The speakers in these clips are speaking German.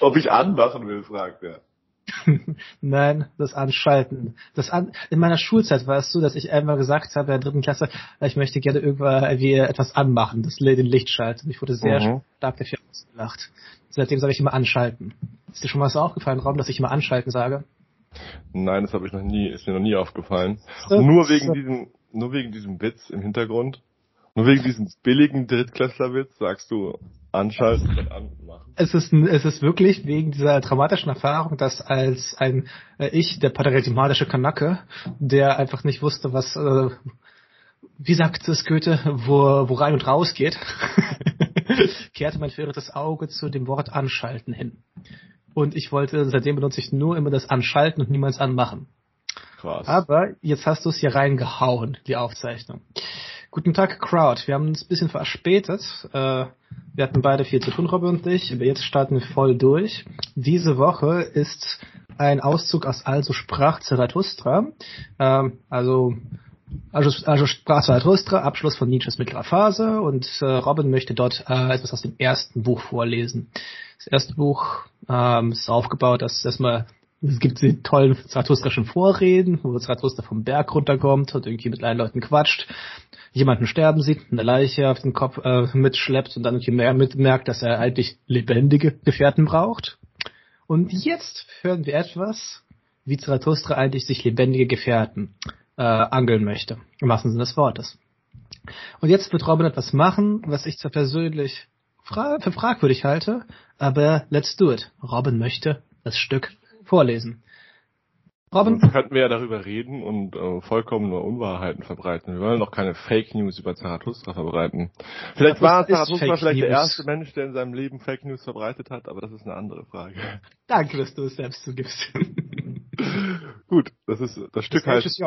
Ob ich anmachen will, fragt er. Nein, das Anschalten. Das an in meiner Schulzeit war es so, dass ich einmal gesagt habe in der dritten Klasse, ich möchte gerne irgendwie etwas anmachen, das den Licht schalten. Ich wurde sehr mhm. stark dafür ausgelacht. Seitdem sage ich immer anschalten. Ist dir schon mal so aufgefallen, Raum, dass ich immer anschalten sage? Nein, das habe ich noch nie, ist mir noch nie aufgefallen. So, nur wegen so. diesem, nur wegen diesem Witz im Hintergrund. Nur wegen diesem billigen Drittklässlerwitz sagst du anschalten und anmachen. Es ist, es ist wirklich wegen dieser dramatischen Erfahrung, dass als ein äh, ich, der paradigmatische Kanacke, der einfach nicht wusste, was, äh, wie sagt es Goethe, wo, wo rein und raus geht, kehrte mein verirrtes Auge zu dem Wort anschalten hin. Und ich wollte, seitdem benutze ich nur immer das Anschalten und niemals anmachen. Krass. Aber jetzt hast du es hier reingehauen, die Aufzeichnung. Guten Tag, Crowd. Wir haben uns ein bisschen verspätet. Äh, wir hatten beide viel zu tun, Robin und ich. Aber jetzt starten wir voll durch. Diese Woche ist ein Auszug aus Also sprach Zarathustra. Ähm, also also, also sprach Zarathustra, Abschluss von Nietzsches mittlerer Phase und äh, Robin möchte dort äh, etwas aus dem ersten Buch vorlesen. Das erste Buch ähm, ist aufgebaut, dass erstmal es gibt die tollen Zarathustraschen Vorreden, wo Zarathustra vom Berg runterkommt und irgendwie mit allen Leuten quatscht, jemanden sterben sieht, eine Leiche auf den Kopf äh, mitschleppt und dann mehr mitmerkt, dass er eigentlich lebendige Gefährten braucht. Und jetzt hören wir etwas, wie Zarathustra eigentlich sich lebendige Gefährten äh, angeln möchte, im wahrsten Sinne des Wortes. Und jetzt wird Robin etwas machen, was ich zwar persönlich fra für fragwürdig halte, aber let's do it. Robin möchte das Stück vorlesen. Robin? Sonst könnten wir ja darüber reden und äh, vollkommen nur Unwahrheiten verbreiten. Wir wollen doch keine Fake News über Zarathustra verbreiten. Vielleicht war Zarathustra vielleicht News. der erste Mensch, der in seinem Leben Fake News verbreitet hat, aber das ist eine andere Frage. Danke, dass du es selbst zugibst. Gut, das ist das Stück heißt ist,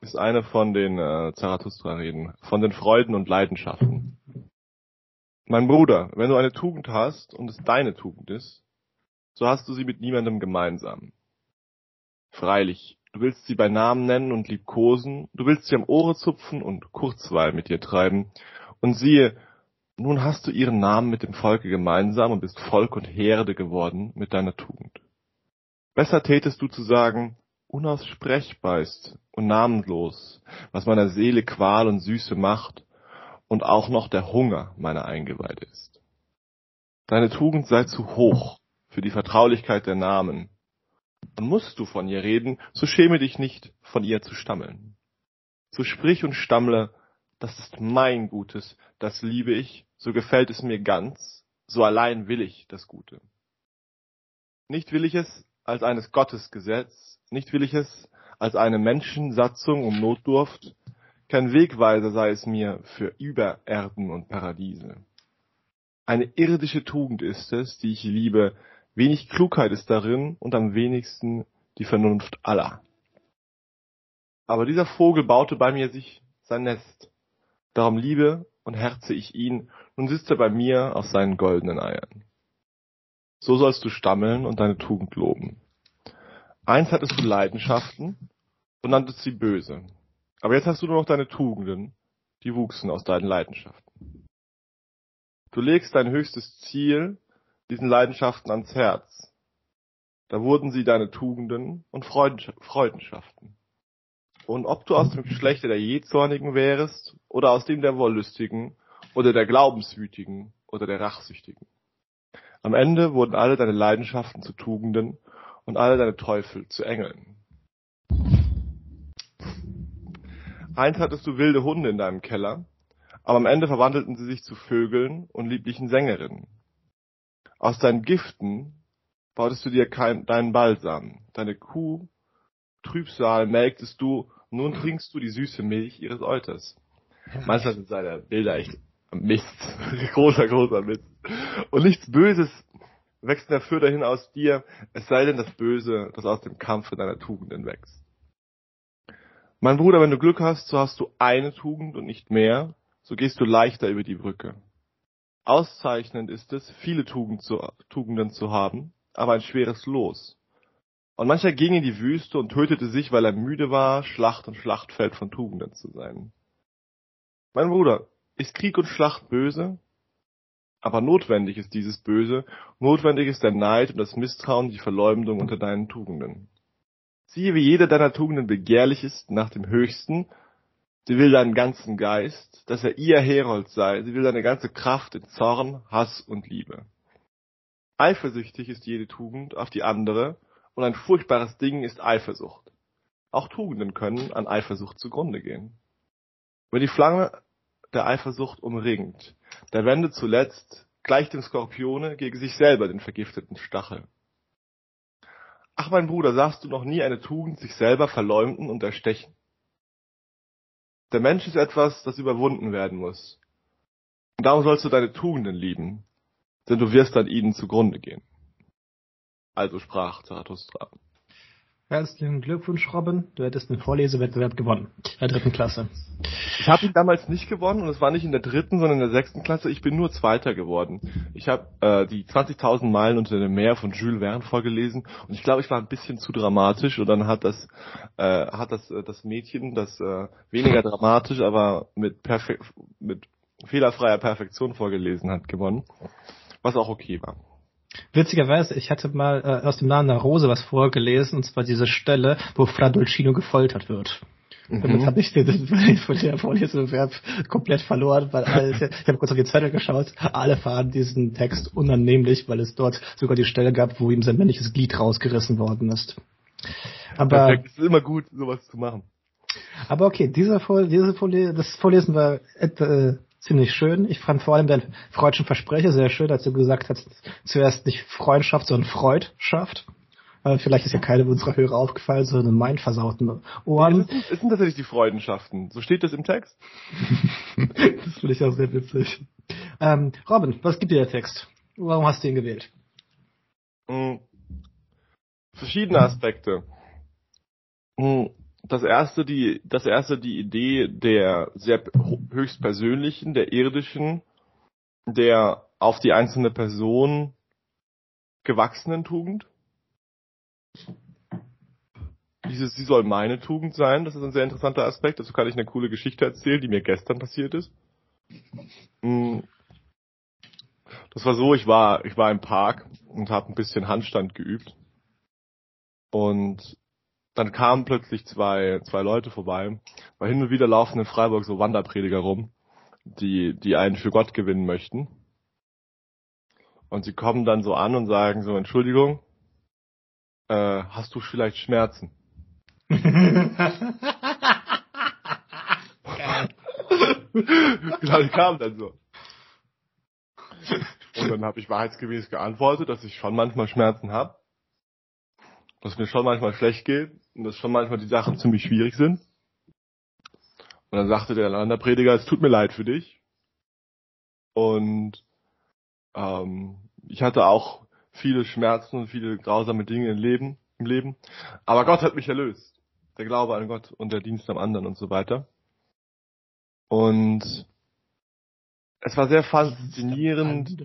ist eine von den äh, Zarathustra-Reden, von den Freuden und Leidenschaften. Mein Bruder, wenn du eine Tugend hast und es deine Tugend ist, so hast du sie mit niemandem gemeinsam. Freilich, du willst sie bei Namen nennen und liebkosen, du willst sie am Ohre zupfen und Kurzweil mit ihr treiben, und siehe, nun hast du ihren Namen mit dem Volke gemeinsam und bist Volk und Herde geworden mit deiner Tugend. Besser tätest du zu sagen, unaussprechbar ist und namenlos, was meiner Seele Qual und Süße macht und auch noch der Hunger meiner Eingeweide ist. Deine Tugend sei zu hoch für die Vertraulichkeit der Namen, musst du von ihr reden, so schäme dich nicht, von ihr zu stammeln. So sprich und stammle, das ist mein Gutes, das liebe ich, so gefällt es mir ganz, so allein will ich das Gute. Nicht will ich es als eines Gottes Gesetz, nicht will ich es als eine Menschensatzung um Notdurft, kein Wegweiser sei es mir für Übererden und Paradiese. Eine irdische Tugend ist es, die ich liebe, Wenig Klugheit ist darin und am wenigsten die Vernunft aller. Aber dieser Vogel baute bei mir sich sein Nest. Darum liebe und herze ich ihn, nun sitzt er bei mir auf seinen goldenen Eiern. So sollst du stammeln und deine Tugend loben. Einst hattest du Leidenschaften und nanntest sie böse. Aber jetzt hast du nur noch deine Tugenden, die wuchsen aus deinen Leidenschaften. Du legst dein höchstes Ziel diesen Leidenschaften ans Herz. Da wurden sie deine Tugenden und Freudenschaften. Und ob du aus dem Geschlechte der Jezornigen wärest, oder aus dem der Wollüstigen, oder der Glaubenswütigen, oder der Rachsüchtigen. Am Ende wurden alle deine Leidenschaften zu Tugenden und alle deine Teufel zu Engeln. Einst hattest du wilde Hunde in deinem Keller, aber am Ende verwandelten sie sich zu Vögeln und lieblichen Sängerinnen. Aus deinen Giften bautest du dir kein, deinen Balsam. Deine Kuh, Trübsal melktest du, nun trinkst du die süße Milch ihres Euters. Manchmal sind seine Bilder echt Mist. großer, großer Mist. Und nichts Böses wächst in der Fürder hin aus dir, es sei denn das Böse, das aus dem Kampfe deiner Tugenden wächst. Mein Bruder, wenn du Glück hast, so hast du eine Tugend und nicht mehr, so gehst du leichter über die Brücke. Auszeichnend ist es, viele Tugend zu, Tugenden zu haben, aber ein schweres Los. Und mancher ging in die Wüste und tötete sich, weil er müde war, Schlacht und Schlachtfeld von Tugenden zu sein. Mein Bruder, ist Krieg und Schlacht böse? Aber notwendig ist dieses Böse, notwendig ist der Neid und das Misstrauen, die Verleumdung unter deinen Tugenden. Siehe, wie jede deiner Tugenden begehrlich ist nach dem Höchsten, sie will deinen ganzen Geist, dass er ihr Herold sei, sie will deine ganze Kraft in Zorn, Hass und Liebe. Eifersüchtig ist jede Tugend auf die andere, und ein furchtbares Ding ist Eifersucht. Auch Tugenden können an Eifersucht zugrunde gehen. Wenn die Flamme der Eifersucht umringt, der wendet zuletzt, gleich dem Skorpione, gegen sich selber den vergifteten Stachel. Ach, mein Bruder, sahst du noch nie eine Tugend sich selber verleumden und erstechen? Der Mensch ist etwas, das überwunden werden muss. Und darum sollst du deine Tugenden lieben, denn du wirst an ihnen zugrunde gehen. Also sprach Zarathustra. Herzlichen Glückwunsch, Robin. Du hättest den Vorlesewettbewerb gewonnen. In der dritten Klasse. Ich habe ihn damals nicht gewonnen und es war nicht in der dritten, sondern in der sechsten Klasse. Ich bin nur Zweiter geworden. Ich habe äh, die 20.000 Meilen unter dem Meer von Jules Verne vorgelesen und ich glaube, ich war ein bisschen zu dramatisch und dann hat das äh, hat das äh, das Mädchen, das äh, weniger dramatisch, aber mit perfekt mit fehlerfreier Perfektion vorgelesen hat, gewonnen, was auch okay war. Witzigerweise, ich hatte mal äh, aus dem Namen der Rose was vorgelesen, und zwar diese Stelle, wo Fra Dolcino gefoltert wird. Mhm. Damit habe ich den, von der Vorlesebewerb komplett verloren, weil alles, ich habe kurz auf die Zettel geschaut, alle fahren diesen Text unannehmlich, weil es dort sogar die Stelle gab, wo ihm sein männliches Glied rausgerissen worden ist. Aber Perfekt, es ist immer gut, sowas zu machen. Aber okay, diese, Vor diese Vorlesen, das Vorlesen war äh, ziemlich schön. Ich fand vor allem dein freudschen Versprecher sehr schön, als du gesagt hast, zuerst nicht Freundschaft, sondern Freudschaft. Äh, vielleicht ist ja keine unserer Hörer aufgefallen, sondern mein versauten Ohren. Ja, es sind tatsächlich die Freudenschaften. So steht das im Text. das finde ich auch sehr witzig. Ähm, Robin, was gibt dir der Text? Warum hast du ihn gewählt? Hm. Verschiedene Aspekte. Hm das erste die, das erste die Idee der sehr höchstpersönlichen, der irdischen, der auf die einzelne Person gewachsenen Tugend. Diese, sie soll meine Tugend sein, das ist ein sehr interessanter Aspekt. Dazu kann ich eine coole Geschichte erzählen, die mir gestern passiert ist. Hm. Das war so, ich war, ich war im Park und habe ein bisschen Handstand geübt. Und dann kamen plötzlich zwei, zwei Leute vorbei, weil hin und wieder laufen in Freiburg so Wanderprediger rum, die, die einen für Gott gewinnen möchten. Und sie kommen dann so an und sagen so, Entschuldigung, äh, hast du vielleicht Schmerzen? genau, die kamen dann so. Und dann habe ich wahrheitsgemäß geantwortet, dass ich schon manchmal Schmerzen habe dass mir schon manchmal schlecht geht und dass schon manchmal die Sachen ziemlich schwierig sind. Und dann sagte der Landerprediger, es tut mir leid für dich. Und ähm, ich hatte auch viele Schmerzen und viele grausame Dinge im Leben, im Leben. Aber Gott hat mich erlöst. Der Glaube an Gott und der Dienst am anderen und so weiter. Und es war sehr faszinierend,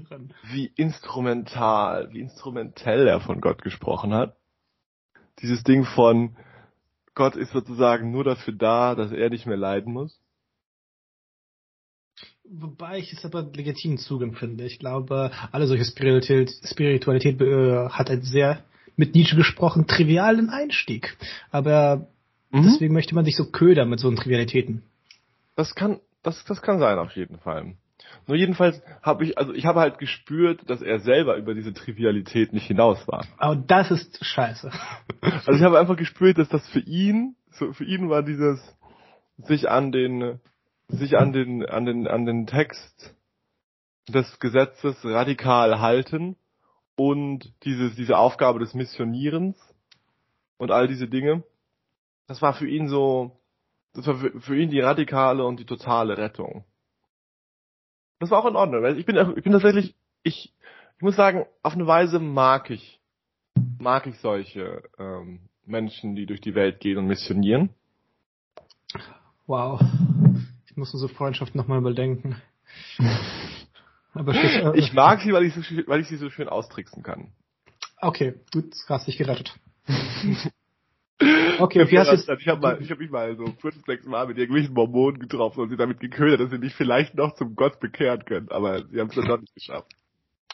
wie instrumental, wie instrumentell er von Gott gesprochen hat dieses Ding von Gott ist sozusagen nur dafür da, dass er nicht mehr leiden muss? Wobei ich es aber legitimen Zugang finde. Ich glaube, alle solche Spiritualität, Spiritualität äh, hat einen sehr, mit Nietzsche gesprochen, trivialen Einstieg. Aber mhm. deswegen möchte man sich so ködern mit so Trivialitäten. Das kann, das, das kann sein auf jeden Fall. Nur jedenfalls habe ich, also ich habe halt gespürt, dass er selber über diese Trivialität nicht hinaus war. Aber das ist scheiße. Also ich habe einfach gespürt, dass das für ihn, so für ihn war dieses sich an den, sich an den, an den, an den Text des Gesetzes radikal halten und diese, diese Aufgabe des Missionierens und all diese Dinge, das war für ihn so, das war für, für ihn die radikale und die totale Rettung. Das war auch in Ordnung, weil ich bin, ich bin tatsächlich, ich, ich muss sagen, auf eine Weise mag ich, mag ich solche ähm, Menschen, die durch die Welt gehen und missionieren. Wow. Ich muss unsere Freundschaft nochmal überdenken. Aber äh, ich mag sie, weil ich, so, weil ich sie so schön austricksen kann. Okay, gut, hast dich gerettet. Okay, wie hast du Ich habe mal, ich habe mich mal so fünf, sechs Mal mit irgendwelchen Mormonen getroffen und sie damit geködert, dass sie mich vielleicht noch zum Gott bekehren können, aber sie haben es dann doch nicht geschafft.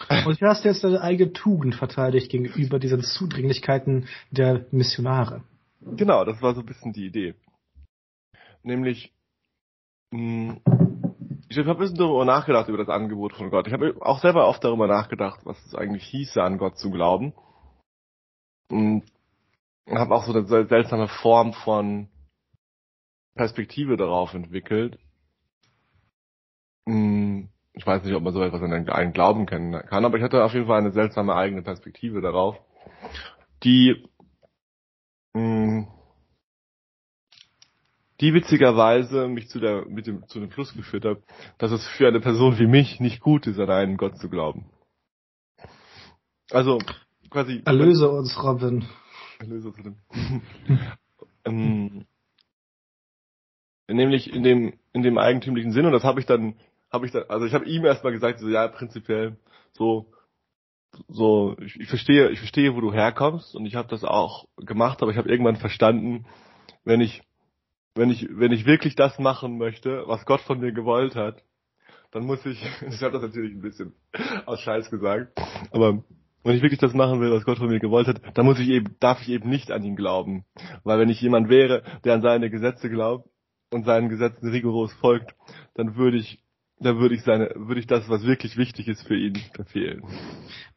Und wie hast du jetzt deine eigene Tugend verteidigt gegenüber diesen Zudringlichkeiten der Missionare? Genau, das war so ein bisschen die Idee. Nämlich, mh, ich habe ein bisschen darüber nachgedacht, über das Angebot von Gott. Ich habe auch selber oft darüber nachgedacht, was es eigentlich hieße, an Gott zu glauben. Und habe auch so eine seltsame Form von Perspektive darauf entwickelt. Hm, ich weiß nicht, ob man so etwas an einen Glauben kennen kann, aber ich hatte auf jeden Fall eine seltsame eigene Perspektive darauf, die hm, die witzigerweise mich zu der mit dem zu dem Schluss geführt hat, dass es für eine Person wie mich nicht gut ist, an einen Gott zu glauben. Also quasi. Erlöse uns, Robin. Erlöse uns. ähm, nämlich in dem in dem eigentümlichen Sinn und das habe ich dann habe ich dann also ich habe ihm erstmal gesagt so ja prinzipiell so so ich, ich verstehe ich verstehe wo du herkommst und ich habe das auch gemacht aber ich habe irgendwann verstanden wenn ich wenn ich, wenn ich wirklich das machen möchte, was Gott von mir gewollt hat, dann muss ich, ich habe das natürlich ein bisschen aus Scheiß gesagt, aber wenn ich wirklich das machen will, was Gott von mir gewollt hat, dann muss ich eben, darf ich eben nicht an ihn glauben. Weil wenn ich jemand wäre, der an seine Gesetze glaubt und seinen Gesetzen rigoros folgt, dann würde ich, dann würde ich seine, würde ich das, was wirklich wichtig ist für ihn, verfehlen.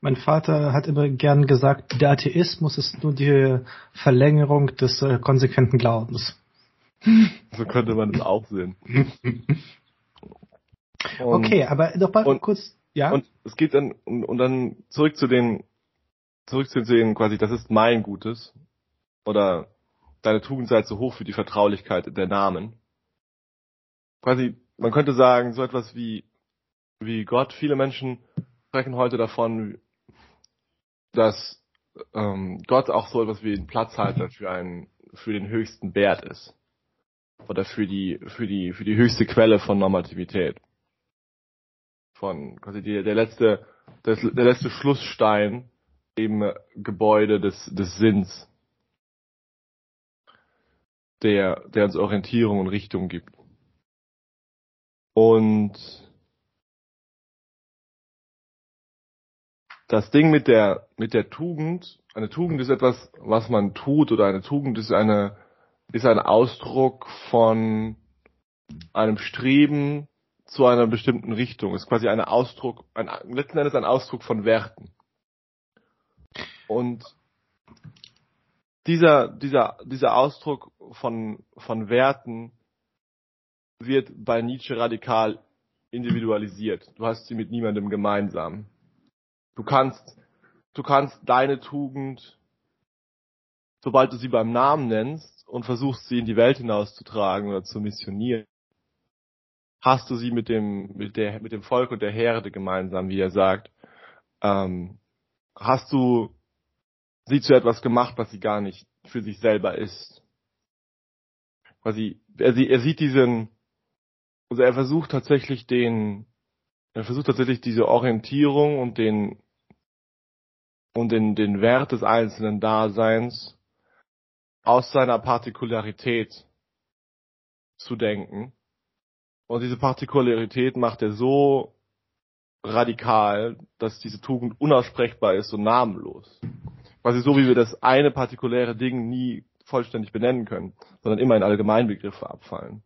Mein Vater hat immer gern gesagt, der Atheismus ist nur die Verlängerung des äh, konsequenten Glaubens. So könnte man es auch sehen. Und, okay, aber noch mal und, kurz, ja. Und es geht dann, und, und dann zurück zu den, zurück zu den quasi, das ist mein Gutes. Oder deine Tugend sei zu hoch für die Vertraulichkeit der Namen. Quasi, man könnte sagen, so etwas wie, wie Gott. Viele Menschen sprechen heute davon, dass ähm, Gott auch so etwas wie ein Platzhalter für einen, für den höchsten Wert ist oder für die, für die, für die höchste Quelle von Normativität. Von quasi die, der letzte, der, der letzte Schlussstein im Gebäude des, des Sinns, der, der uns Orientierung und Richtung gibt. Und das Ding mit der, mit der Tugend, eine Tugend ist etwas, was man tut, oder eine Tugend ist eine, ist ein Ausdruck von einem Streben zu einer bestimmten Richtung. Ist quasi ein Ausdruck, ein, letzten Endes ein Ausdruck von Werten. Und dieser, dieser, dieser Ausdruck von, von Werten wird bei Nietzsche radikal individualisiert. Du hast sie mit niemandem gemeinsam. Du kannst, du kannst deine Tugend, sobald du sie beim Namen nennst, und versuchst sie in die Welt hinauszutragen oder zu missionieren, hast du sie mit dem, mit der, mit dem Volk und der Herde gemeinsam, wie er sagt, ähm, hast du sie zu etwas gemacht, was sie gar nicht für sich selber ist. Quasi, er, er sieht diesen, also er versucht tatsächlich den, er versucht tatsächlich diese Orientierung und den, und den, den Wert des einzelnen Daseins aus seiner Partikularität zu denken. Und diese Partikularität macht er so radikal, dass diese Tugend unaussprechbar ist und namenlos. Quasi so, wie wir das eine partikuläre Ding nie vollständig benennen können, sondern immer in Allgemeinbegriffe abfallen.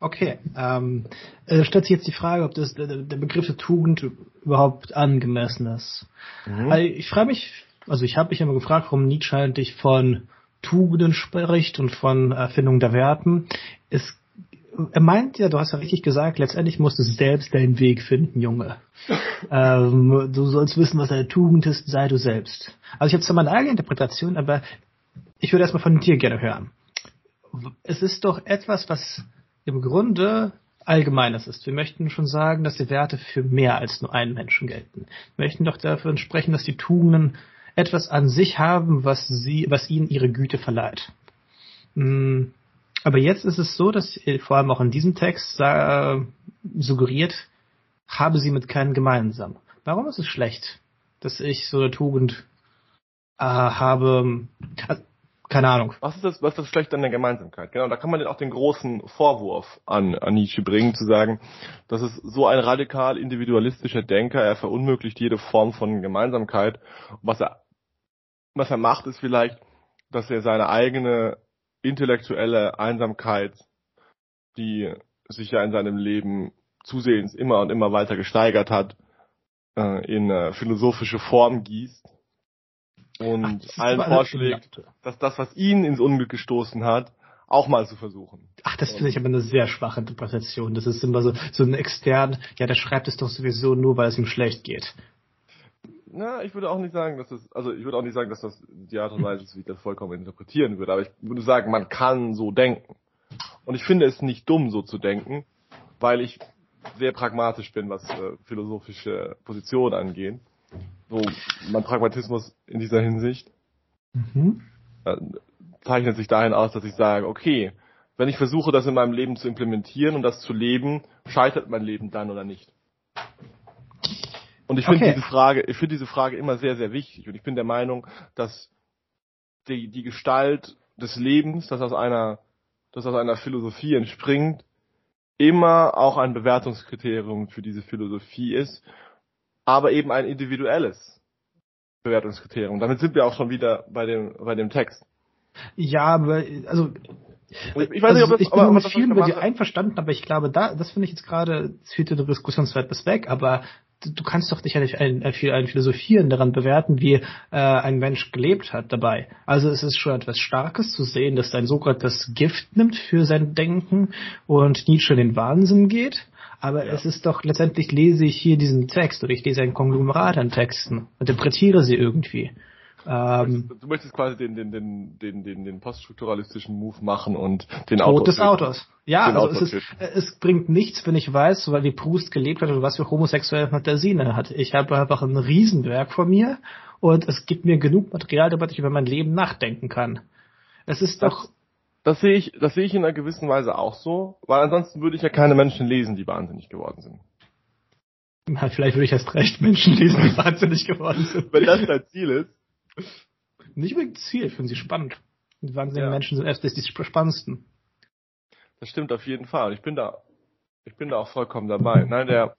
Okay, ähm, äh, stellt sich jetzt die Frage, ob das der, der Begriff der Tugend überhaupt angemessen ist. Mhm. Also ich frage mich, also ich habe mich immer gefragt, warum Nietzsche eigentlich von Tugenden spricht und von Erfindung der Werten. Es, er meint ja, du hast ja richtig gesagt, letztendlich musst du selbst deinen Weg finden, Junge. ähm, du sollst wissen, was deine Tugend ist, sei du selbst. Also ich habe zwar meine eigene Interpretation, aber ich würde erstmal von dir gerne hören. Es ist doch etwas, was im Grunde Allgemeines ist. Wir möchten schon sagen, dass die Werte für mehr als nur einen Menschen gelten. Wir möchten doch dafür sprechen, dass die Tugenden etwas an sich haben, was sie, was ihnen ihre Güte verleiht. Mm, aber jetzt ist es so, dass vor allem auch in diesem Text äh, suggeriert, habe sie mit keinem gemeinsam. Warum ist es schlecht, dass ich so eine Tugend äh, habe? Also keine Ahnung. Was ist das, was ist das Schlechte an der Gemeinsamkeit? Genau, da kann man auch den großen Vorwurf an, an Nietzsche bringen, zu sagen, das ist so ein radikal individualistischer Denker, er verunmöglicht jede Form von Gemeinsamkeit. Was er, was er macht, ist vielleicht, dass er seine eigene intellektuelle Einsamkeit, die sich ja in seinem Leben zusehends immer und immer weiter gesteigert hat, äh, in äh, philosophische Form gießt und Ach, allen vorschlägt, dass das, was ihn ins Unglück gestoßen hat, auch mal zu versuchen. Ach, das finde ich aber eine sehr schwache Interpretation. Das ist immer so, so ein extern, ja, der schreibt es doch sowieso nur, weil es ihm schlecht geht. Na, ich würde auch nicht sagen, dass das, also ich würde auch nicht sagen, dass das die Art und Weise ist, wie ich das vollkommen interpretieren würde, aber ich würde sagen, man kann so denken. Und ich finde es nicht dumm, so zu denken, weil ich sehr pragmatisch bin, was äh, philosophische Positionen angeht so mein Pragmatismus in dieser Hinsicht mhm. äh, zeichnet sich dahin aus, dass ich sage, okay, wenn ich versuche, das in meinem Leben zu implementieren und das zu leben, scheitert mein Leben dann oder nicht? Und ich finde okay. diese Frage, ich finde diese Frage immer sehr, sehr wichtig. Und ich bin der Meinung, dass die, die Gestalt des Lebens, das aus einer, das aus einer Philosophie entspringt, immer auch ein Bewertungskriterium für diese Philosophie ist aber eben ein individuelles Bewertungskriterium. Damit sind wir auch schon wieder bei dem, bei dem Text. Ja, aber, also, ich, weiß also, nicht, ob das, ich bin aber, mit vielen bei dir einverstanden, aber ich glaube, da, das finde ich jetzt gerade, es führt der Diskussionswert bis weg, aber du kannst doch nicht ein, ein, ein Philosophieren daran bewerten, wie äh, ein Mensch gelebt hat dabei. Also es ist schon etwas Starkes zu sehen, dass dein Sokrates Gift nimmt für sein Denken und Nietzsche in den Wahnsinn geht. Aber ja. es ist doch, letztendlich lese ich hier diesen Text oder ich lese ein Konglomerat an Texten, interpretiere sie irgendwie. Ähm, du möchtest quasi den, den, den, den, den, den poststrukturalistischen Move machen und den Tod Autor des Autors. Ja, also es, ist, es bringt nichts, wenn ich weiß, weil wie Proust gelebt hat und was für homosexuelle Fantasien er hat. Ich habe einfach ein Riesenwerk vor mir und es gibt mir genug Material, damit ich über mein Leben nachdenken kann. Es ist das, doch das sehe ich, das sehe ich in einer gewissen Weise auch so, weil ansonsten würde ich ja keine Menschen lesen, die wahnsinnig geworden sind. Na, vielleicht würde ich erst recht Menschen lesen, die wahnsinnig geworden sind. Wenn das dein Ziel ist. Nicht unbedingt Ziel, ich finde sie spannend. Die wahnsinnigen ja. Menschen sind erst die spannendsten. Das stimmt auf jeden Fall. Ich bin da, ich bin da auch vollkommen dabei. Nein, der,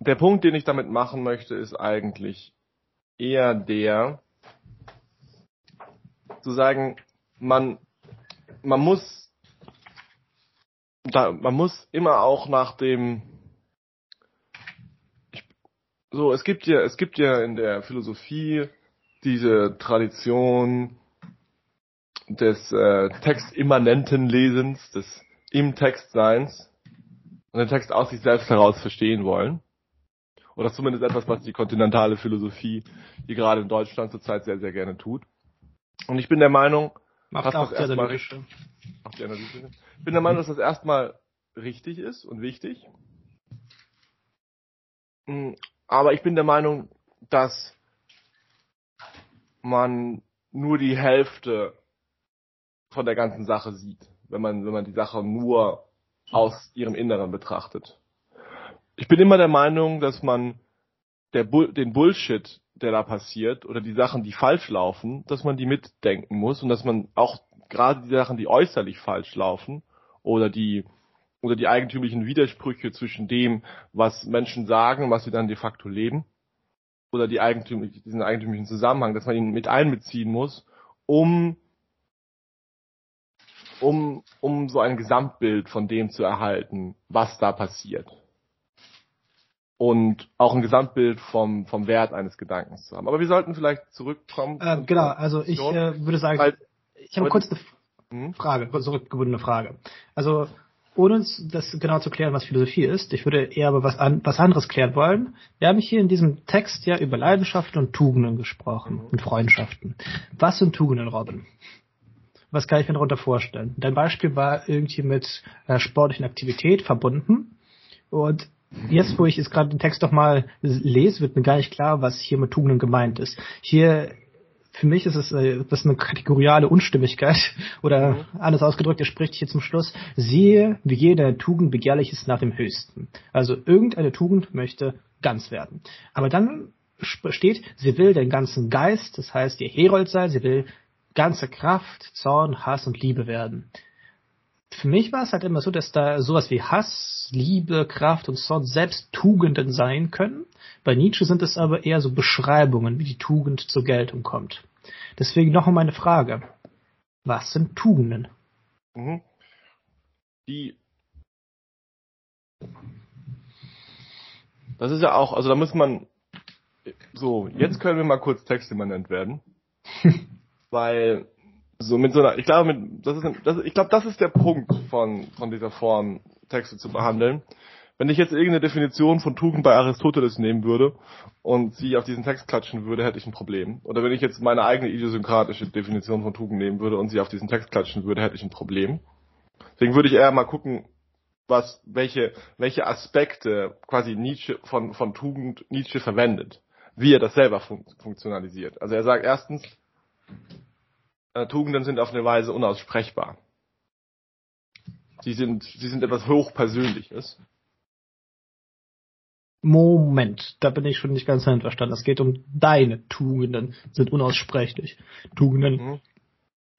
der Punkt, den ich damit machen möchte, ist eigentlich eher der, zu sagen, man, man muss, da, man muss immer auch nach dem, so, es gibt ja, es gibt ja in der Philosophie diese Tradition des äh, textimmanenten Lesens, des im Text Seins und den Text aus sich selbst heraus verstehen wollen. Oder zumindest etwas, was die kontinentale Philosophie, die gerade in Deutschland zurzeit sehr, sehr gerne tut. Und ich bin der Meinung, Macht auch die analytische. Macht die Analyse. Ich bin der Meinung, dass das erstmal richtig ist und wichtig. Aber ich bin der Meinung, dass man nur die Hälfte von der ganzen Sache sieht, wenn man, wenn man die Sache nur aus ihrem Inneren betrachtet. Ich bin immer der Meinung, dass man der Bull, den Bullshit, der da passiert oder die Sachen, die falsch laufen, dass man die mitdenken muss und dass man auch gerade die Sachen, die äußerlich falsch laufen oder die oder die eigentümlichen Widersprüche zwischen dem, was Menschen sagen was sie dann de facto leben oder die eigentümlichen, diesen eigentümlichen Zusammenhang, dass man ihn mit einbeziehen muss, um um, um so ein Gesamtbild von dem zu erhalten, was da passiert und auch ein Gesamtbild vom, vom Wert eines Gedankens zu haben. Aber wir sollten vielleicht zurückkommen. Äh, genau, also ich äh, würde sagen, weil, ich habe kurz eine hm? Frage, zurückgebundene Frage. Also ohne das genau zu klären, was Philosophie ist, ich würde eher aber was, an, was anderes klären wollen. Wir haben hier in diesem Text ja über Leidenschaften und Tugenden gesprochen mhm. und Freundschaften. Was sind Tugenden, Robin? Was kann ich mir darunter vorstellen? Dein Beispiel war irgendwie mit äh, sportlichen Aktivität verbunden. Und jetzt, wo ich jetzt gerade den Text doch mal lese, wird mir gar nicht klar, was hier mit Tugenden gemeint ist. Hier, für mich ist es äh, das eine kategoriale Unstimmigkeit oder mhm. anders ausgedrückt, er spricht hier zum Schluss, siehe, wie jede Tugend begehrlich ist nach dem Höchsten. Also irgendeine Tugend möchte ganz werden. Aber dann steht, sie will den ganzen Geist, das heißt ihr Herold sein, sie will ganze Kraft, Zorn, Hass und Liebe werden. Für mich war es halt immer so, dass da sowas wie Hass, Liebe, Kraft und Zorn selbst Tugenden sein können. Bei Nietzsche sind es aber eher so Beschreibungen, wie die Tugend zur Geltung kommt. Deswegen noch einmal eine Frage. Was sind Tugenden? Mhm. Die das ist ja auch, also da muss man so, jetzt können wir mal kurz textimmanent werden. weil so mit so einer, ich glaube, mit, das ist, das, ich glaube, das ist der Punkt von, von dieser Form, Texte zu behandeln. Wenn ich jetzt irgendeine Definition von Tugend bei Aristoteles nehmen würde und sie auf diesen Text klatschen würde, hätte ich ein Problem. Oder wenn ich jetzt meine eigene idiosynkratische Definition von Tugend nehmen würde und sie auf diesen Text klatschen würde, hätte ich ein Problem. Deswegen würde ich eher mal gucken, was, welche, welche Aspekte quasi Nietzsche von, von Tugend Nietzsche verwendet. Wie er das selber fun funktionalisiert. Also er sagt erstens, äh, Tugenden sind auf eine Weise unaussprechbar. Sie sind, sie sind etwas hochpersönliches. Moment, da bin ich schon nicht ganz einverstanden. Es geht um deine Tugenden, sind unaussprechlich. Tugenden mhm.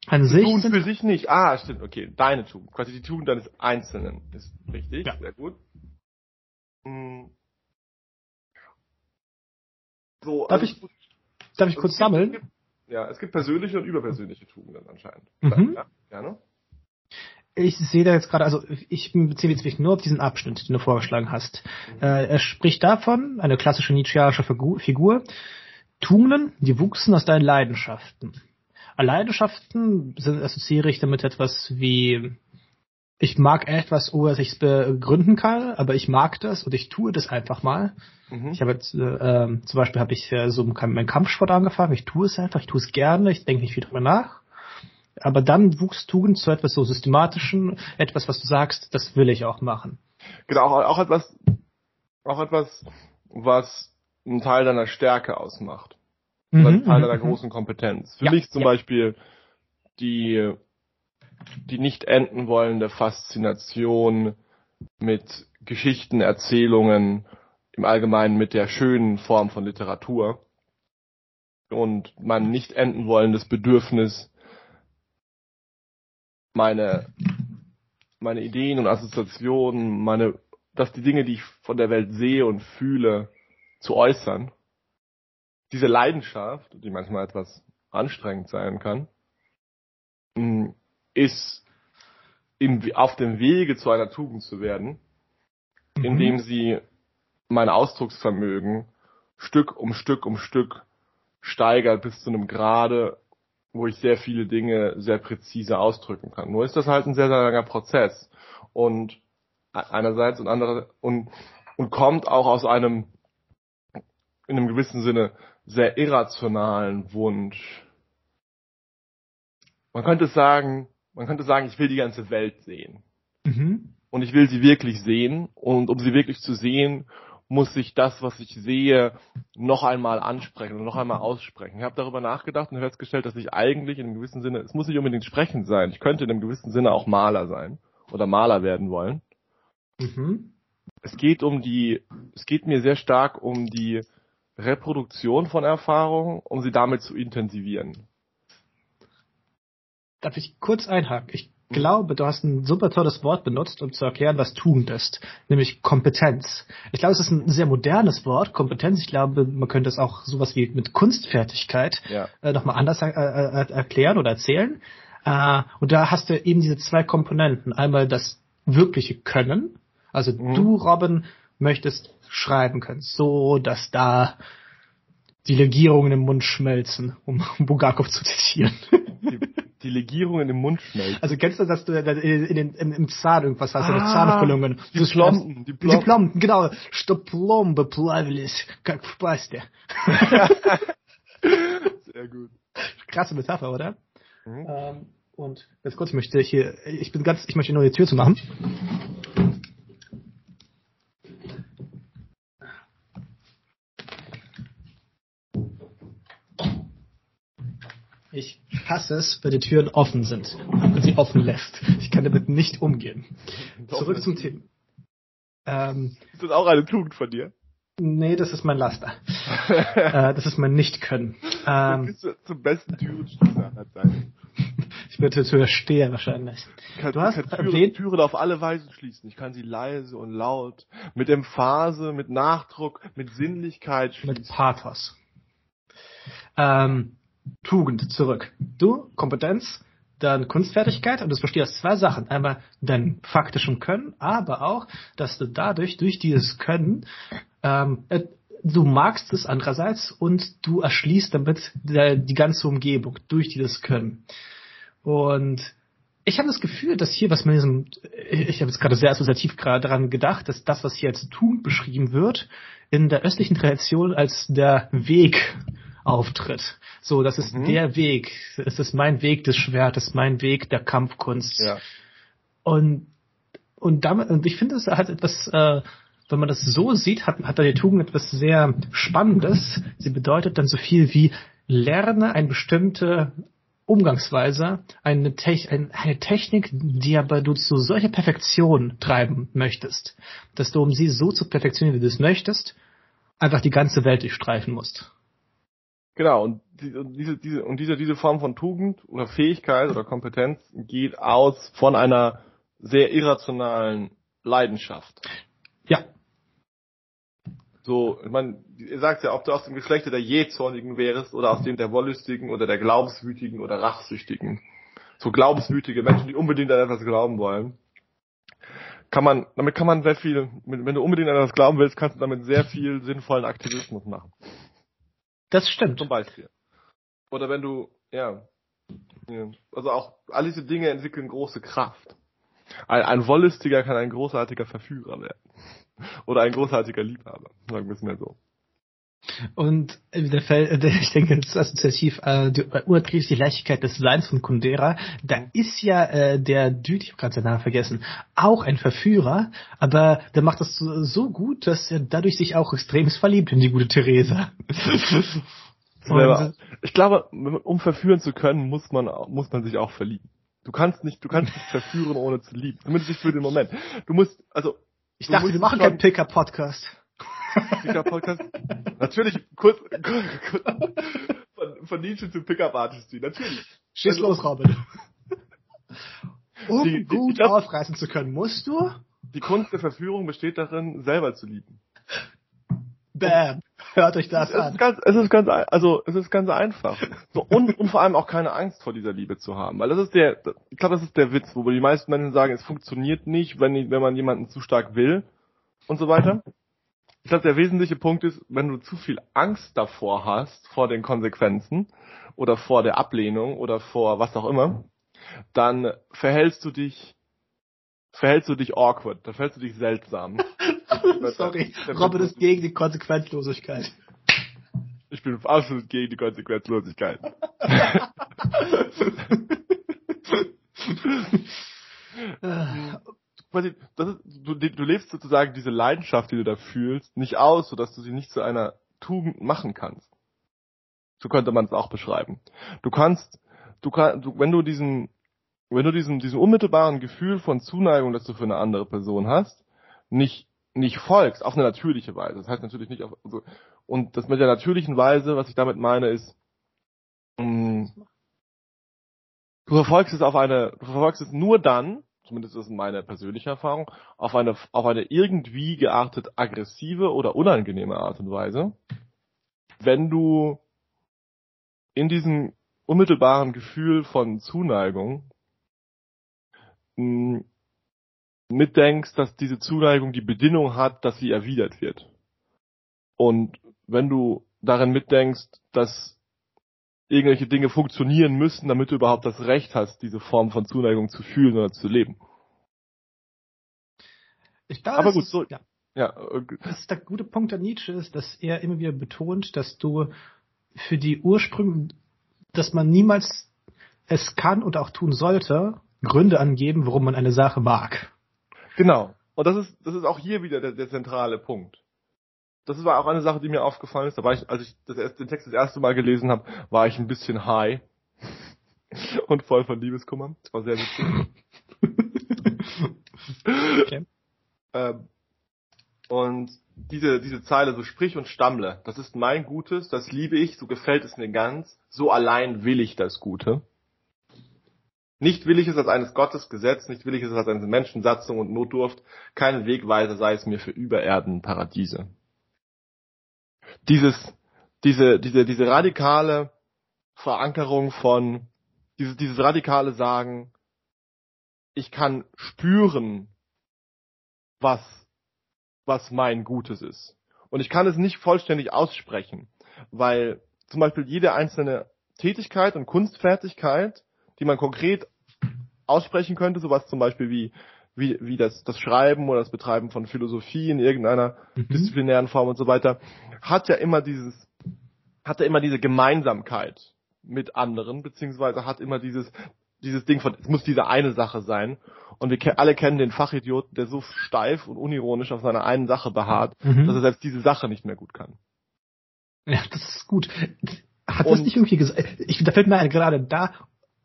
an sich. Tugend für sich nicht. Ah, stimmt, okay. Deine Tugend. Quasi die Tugend deines Einzelnen ist richtig. Ja. Sehr gut. Mhm. So, darf also, ich, darf ich kurz sammeln? Ja, es gibt persönliche und überpersönliche Tugenden anscheinend. Mhm. Ja, gerne. Ich sehe da jetzt gerade, also ich beziehe mich jetzt nur auf diesen Abschnitt, den du vorgeschlagen hast. Mhm. Äh, er spricht davon, eine klassische Nietzscheanische Figur, Tugenden, die wuchsen aus deinen Leidenschaften. Leidenschaften sind, assoziiere ich damit etwas wie ich mag etwas, ohne dass ich es begründen kann, aber ich mag das und ich tue das einfach mal. Mhm. Ich habe jetzt, äh, äh, zum Beispiel habe ich äh, so meinen Kampfsport angefangen, ich tue es einfach, ich tue es gerne, ich denke nicht viel drüber nach. Aber dann wuchs Tugend zu etwas so systematischen, etwas, was du sagst, das will ich auch machen. Genau, auch, auch etwas, auch etwas, was einen Teil deiner Stärke ausmacht. Mhm, ein Teil deiner mhm, mhm. großen Kompetenz. Für mich zum. Beispiel die die nicht enden wollende Faszination mit Geschichten, Erzählungen, im Allgemeinen mit der schönen Form von Literatur und mein nicht enden wollendes Bedürfnis, meine, meine Ideen und Assoziationen, meine, dass die Dinge, die ich von der Welt sehe und fühle, zu äußern. Diese Leidenschaft, die manchmal etwas anstrengend sein kann, ist im, auf dem Wege zu einer Tugend zu werden, mhm. indem sie mein Ausdrucksvermögen Stück um Stück um Stück steigert bis zu einem Grade, wo ich sehr viele Dinge sehr präzise ausdrücken kann. Nur ist das halt ein sehr, sehr langer Prozess. Und einerseits und andererseits und, und kommt auch aus einem in einem gewissen Sinne sehr irrationalen Wunsch. Man könnte sagen, man könnte sagen, ich will die ganze Welt sehen. Mhm. Und ich will sie wirklich sehen. Und um sie wirklich zu sehen, muss ich das, was ich sehe, noch einmal ansprechen und noch einmal aussprechen. Ich habe darüber nachgedacht und festgestellt, dass ich eigentlich in einem gewissen Sinne, es muss nicht unbedingt sprechend sein, ich könnte in einem gewissen Sinne auch Maler sein oder Maler werden wollen. Mhm. Es geht um die, es geht mir sehr stark um die Reproduktion von Erfahrungen, um sie damit zu intensivieren. Darf ich kurz einhaken? Ich glaube, du hast ein super tolles Wort benutzt, um zu erklären, was Tugend ist, nämlich Kompetenz. Ich glaube, es ist ein sehr modernes Wort, Kompetenz. Ich glaube, man könnte es auch sowas wie mit Kunstfertigkeit ja. äh, nochmal anders äh, äh, erklären oder erzählen. Äh, und da hast du eben diese zwei Komponenten. Einmal das wirkliche Können. Also mhm. du, Robin, möchtest schreiben können, so dass da die Legierungen im Mund schmelzen, um Bulgakov zu zitieren. Die, die Legierungen im Mund schmelzen. Also kennst du, dass du in den, im, im Zahn irgendwas hast, ah, Zahnfüllungen. Die Plomben, die Plomben. Die Plomben, genau. Что пломбы плавились, как в пасте. Sehr gut. Krasse Metapher, oder? Mhm. Ähm, und jetzt kurz, ich möchte hier, ich bin ganz, ich möchte nur die Tür zu machen. Ich hasse es, wenn die Türen offen sind und sie offen lässt. Ich kann damit nicht umgehen. Zurück zum Thema. Ähm, ist das auch eine Tugend von dir? Nee, das ist mein Laster. äh, das ist mein Nicht-Können. Ähm, bist du zum besten Türenschließer. Ich werde Türsteher wahrscheinlich. Ich kann, du hast kann Türen, erwähnt, Türen auf alle Weisen schließen. Ich kann sie leise und laut, mit Emphase, mit Nachdruck, mit Sinnlichkeit schließen. Mit Pathos. Ähm, Tugend zurück. Du, Kompetenz, dann Kunstfertigkeit und das besteht aus zwei Sachen. Einmal dein faktischem Können, aber auch, dass du dadurch, durch dieses Können, ähm, äh, du magst es andererseits und du erschließt damit die ganze Umgebung durch dieses Können. Und ich habe das Gefühl, dass hier, was man diesem, ich habe jetzt gerade sehr assoziativ gerade daran gedacht, dass das, was hier als Tugend beschrieben wird, in der östlichen Tradition als der Weg auftritt. So, das ist mhm. der Weg. Es ist mein Weg des Schwertes, mein Weg der Kampfkunst. Ja. Und und damit, und ich finde, es hat etwas, äh, wenn man das so sieht, hat, hat da die Tugend etwas sehr Spannendes. Sie bedeutet dann so viel wie lerne eine bestimmte Umgangsweise, eine, Te eine Technik, die aber du zu solcher Perfektion treiben möchtest, dass du, um sie so zu perfektionieren, wie du es möchtest, einfach die ganze Welt durchstreifen musst. Genau, und diese, diese, und diese, diese Form von Tugend oder Fähigkeit oder Kompetenz geht aus von einer sehr irrationalen Leidenschaft. Ja. So, ich meine, ihr sagt ja, ob du aus dem Geschlechte der Jähzornigen wärst oder aus dem der Wollüstigen oder der Glaubenswütigen oder Rachsüchtigen. So glaubenswütige Menschen, die unbedingt an etwas glauben wollen. Kann man, damit kann man sehr viel, wenn du unbedingt an etwas glauben willst, kannst du damit sehr viel sinnvollen Aktivismus machen. Das stimmt. Zum Beispiel. Oder wenn du, ja, also auch all diese Dinge entwickeln große Kraft. Ein, ein Wollüstiger kann ein großartiger Verführer werden. Oder ein großartiger Liebhaber, sagen wir es mal so. Und der Fall, ich denke, das ist assoziativ, äh, die unerträgliche Leichtigkeit des Seins von Kundera, da ist ja äh, der Dude, ich habe gerade seinen Namen vergessen, auch ein Verführer, aber der macht das so, so gut, dass er dadurch sich auch extrem verliebt in die gute Theresa. Und, ich glaube, um verführen zu können, muss man, muss man sich auch verlieben. Du kannst nicht, du kannst nicht verführen, ohne zu lieben. Zumindest nicht für den Moment. Du musst, also. Ich dachte, wir machen keinen Picker-Podcast. Picker-Podcast? Natürlich, kurz, kurz, kurz von, von Nietzsche zu Pickup-Artist, natürlich. Schieß also, los, Robin. Um die, die, gut glaub, aufreißen zu können, musst du? Die Kunst der Verführung besteht darin, selber zu lieben. Bam. Hört euch das es an. Ist ganz, es ist ganz, also, es ist ganz einfach. So, und, und vor allem auch keine Angst vor dieser Liebe zu haben. Weil das ist der, ich glaube, das ist der Witz, wo die meisten Menschen sagen, es funktioniert nicht, wenn, wenn man jemanden zu stark will und so weiter. Ich glaube, der wesentliche Punkt ist, wenn du zu viel Angst davor hast, vor den Konsequenzen oder vor der Ablehnung oder vor was auch immer, dann verhältst du dich, verhältst du dich awkward, dann verhältst du dich seltsam. Sorry, Robin ist gegen die Konsequenzlosigkeit. Ich bin absolut gegen die Konsequenzlosigkeit. quasi, das ist, du, du lebst sozusagen diese Leidenschaft, die du da fühlst, nicht aus, sodass du sie nicht zu einer Tugend machen kannst. So könnte man es auch beschreiben. Du kannst, du kannst, du, wenn du diesen, wenn du diesen, diesen unmittelbaren Gefühl von Zuneigung, das du für eine andere Person hast, nicht, nicht folgst, auf eine natürliche Weise. Das heißt natürlich nicht auf, also, und das mit der natürlichen Weise, was ich damit meine, ist, mh, mm, du verfolgst es auf eine, du verfolgst es nur dann, zumindest ist meine persönliche Erfahrung, auf eine, auf eine irgendwie geartet aggressive oder unangenehme Art und Weise, wenn du in diesem unmittelbaren Gefühl von Zuneigung hm, mitdenkst, dass diese Zuneigung die Bedingung hat, dass sie erwidert wird. Und wenn du darin mitdenkst, dass irgendwelche Dinge funktionieren müssen, damit du überhaupt das Recht hast, diese Form von Zuneigung zu fühlen oder zu leben. Ich glaube, Aber gut, so, ja. ja. Okay. Das ist der gute Punkt an Nietzsche ist, dass er immer wieder betont, dass du für die Ursprünge, dass man niemals es kann und auch tun sollte, Gründe angeben, warum man eine Sache mag. Genau. Und das ist, das ist auch hier wieder der, der zentrale Punkt das war auch eine Sache, die mir aufgefallen ist. Da war ich, als ich das erste, den Text das erste Mal gelesen habe, war ich ein bisschen high und voll von Liebeskummer. Das war sehr witzig. okay. ähm, und diese, diese Zeile, so sprich und stammle, das ist mein Gutes, das liebe ich, so gefällt es mir ganz, so allein will ich das Gute. Nicht will ich es als eines Gottes Gesetz, nicht will ich es als eine Menschensatzung und Notdurft, keinen Wegweiser sei es mir für Übererden Paradiese. Dieses, diese, diese, diese radikale Verankerung von, dieses, dieses radikale Sagen, ich kann spüren, was, was mein Gutes ist. Und ich kann es nicht vollständig aussprechen, weil zum Beispiel jede einzelne Tätigkeit und Kunstfertigkeit, die man konkret aussprechen könnte, sowas zum Beispiel wie, wie, wie das, das Schreiben oder das Betreiben von Philosophie in irgendeiner mhm. disziplinären Form und so weiter, hat ja immer dieses, hat ja immer diese Gemeinsamkeit mit anderen, beziehungsweise hat immer dieses, dieses Ding von, es muss diese eine Sache sein. Und wir alle kennen den Fachidioten, der so steif und unironisch auf seiner einen Sache beharrt, mhm. dass er selbst diese Sache nicht mehr gut kann. Ja, das ist gut. Hat und das nicht irgendwie gesagt? Ich, da fällt mir gerade da,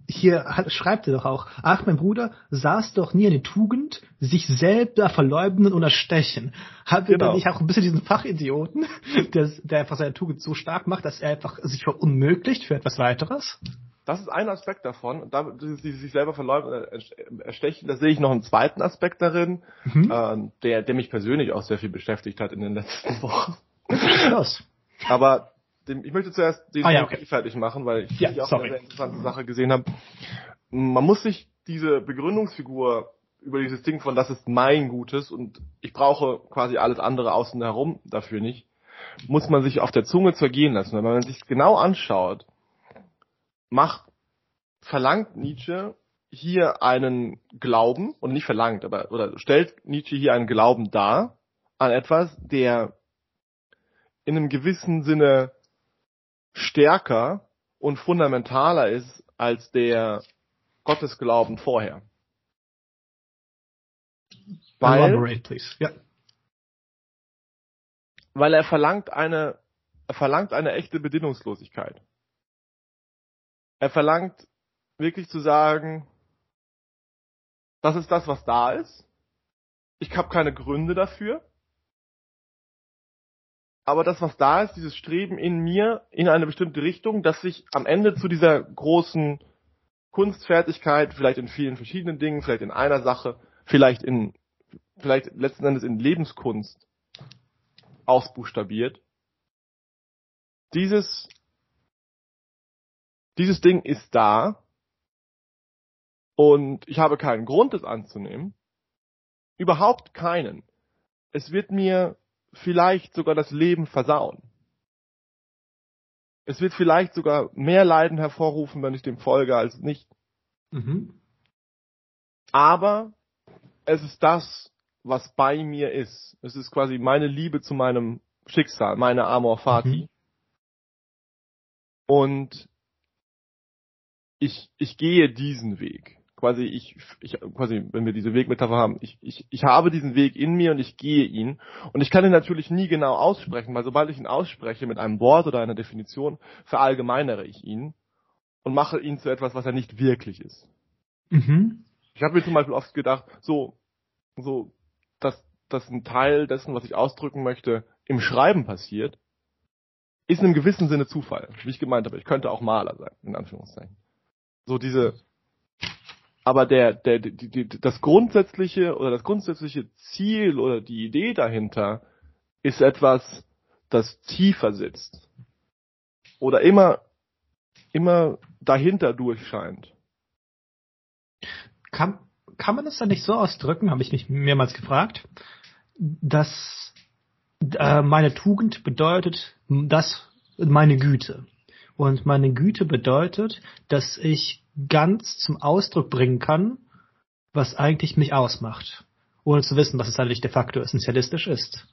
hier hat, schreibt er doch auch, ach, mein Bruder saß doch nie eine Tugend, sich selber verleugnen und erstechen. Hat genau. er nicht auch ein bisschen diesen Fachidioten, der, der einfach seine Tugend so stark macht, dass er einfach sich verunmöglicht für etwas weiteres? Das ist ein Aspekt davon. Da, die sich selber verleugnen, erstechen, da sehe ich noch einen zweiten Aspekt darin, mhm. äh, der, der mich persönlich auch sehr viel beschäftigt hat in den letzten Wochen. Krass. Aber dem, ich möchte zuerst den ah, ja, okay. fertig machen, weil ich ja, auch sorry. eine sehr interessante Sache gesehen habe. Man muss sich diese Begründungsfigur über dieses Ding von das ist mein Gutes und ich brauche quasi alles andere außen herum dafür nicht, muss man sich auf der Zunge zergehen lassen. Wenn man sich genau anschaut, macht, verlangt Nietzsche hier einen Glauben, und nicht verlangt, aber, oder stellt Nietzsche hier einen Glauben dar an etwas, der in einem gewissen Sinne stärker und fundamentaler ist als der Gottesglauben vorher. Weil, ja. weil er verlangt eine, er verlangt eine echte Bedingungslosigkeit. Er verlangt wirklich zu sagen, das ist das, was da ist. Ich habe keine Gründe dafür aber das, was da ist, dieses Streben in mir in eine bestimmte Richtung, das sich am Ende zu dieser großen Kunstfertigkeit, vielleicht in vielen verschiedenen Dingen, vielleicht in einer Sache, vielleicht in, vielleicht letzten Endes in Lebenskunst ausbuchstabiert. Dieses, dieses Ding ist da und ich habe keinen Grund, es anzunehmen. Überhaupt keinen. Es wird mir vielleicht sogar das Leben versauen. Es wird vielleicht sogar mehr Leiden hervorrufen, wenn ich dem folge, als nicht. Mhm. Aber es ist das, was bei mir ist. Es ist quasi meine Liebe zu meinem Schicksal, meine Amor Fati. Mhm. Und ich, ich gehe diesen Weg quasi ich, ich quasi, wenn wir diese Wegmetapher haben, ich, ich, ich habe diesen Weg in mir und ich gehe ihn. Und ich kann ihn natürlich nie genau aussprechen, weil sobald ich ihn ausspreche mit einem Wort oder einer Definition, verallgemeinere ich ihn und mache ihn zu etwas, was er nicht wirklich ist. Mhm. Ich habe mir zum Beispiel oft gedacht, so, so, dass, dass ein Teil dessen, was ich ausdrücken möchte, im Schreiben passiert, ist in einem gewissen Sinne Zufall, wie ich gemeint habe. Ich könnte auch Maler sein, in Anführungszeichen. So diese, aber der, der, die, die, das grundsätzliche oder das grundsätzliche Ziel oder die Idee dahinter ist etwas, das tiefer sitzt oder immer, immer dahinter durchscheint. Kann, kann man das dann nicht so ausdrücken, habe ich mich mehrmals gefragt, dass äh, meine Tugend bedeutet, dass meine Güte. Und meine Güte bedeutet, dass ich ganz zum Ausdruck bringen kann, was eigentlich mich ausmacht, ohne zu wissen, was es eigentlich de facto essentialistisch ist.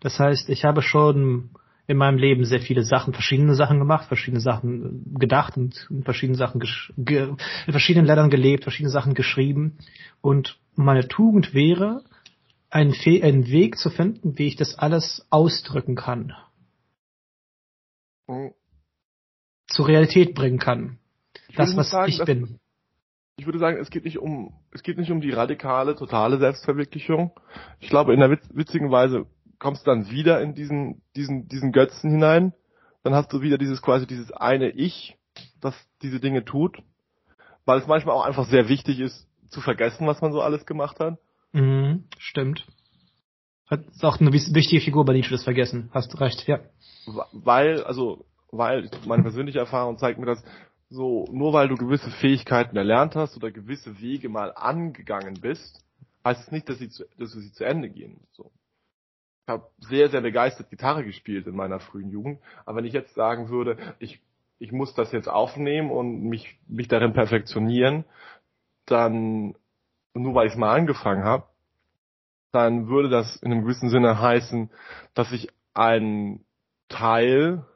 Das heißt, ich habe schon in meinem Leben sehr viele Sachen, verschiedene Sachen gemacht, verschiedene Sachen gedacht und in verschiedenen Sachen in verschiedenen Ländern gelebt, verschiedene Sachen geschrieben. Und meine Tugend wäre, einen, einen Weg zu finden, wie ich das alles ausdrücken kann. Mhm. Zur Realität bringen kann das, was sagen, ich dass, bin. Ich würde sagen, es geht nicht um, es geht nicht um die radikale, totale Selbstverwirklichung. Ich glaube, in einer witzigen Weise kommst dann wieder in diesen, diesen, diesen Götzen hinein. Dann hast du wieder dieses quasi dieses eine Ich, das diese Dinge tut. Weil es manchmal auch einfach sehr wichtig ist, zu vergessen, was man so alles gemacht hat. Mhm, stimmt. Hat ist auch eine wichtige Figur bei Nietzsche, das Vergessen. Hast du recht, ja. Weil, also, weil meine persönliche Erfahrung zeigt mir, dass so, nur weil du gewisse Fähigkeiten erlernt hast oder gewisse Wege mal angegangen bist, heißt es nicht, dass, sie zu, dass sie zu Ende gehen. So. Ich habe sehr, sehr begeistert Gitarre gespielt in meiner frühen Jugend, aber wenn ich jetzt sagen würde, ich, ich muss das jetzt aufnehmen und mich, mich darin perfektionieren, dann, nur weil ich es mal angefangen habe, dann würde das in einem gewissen Sinne heißen, dass ich einen Teil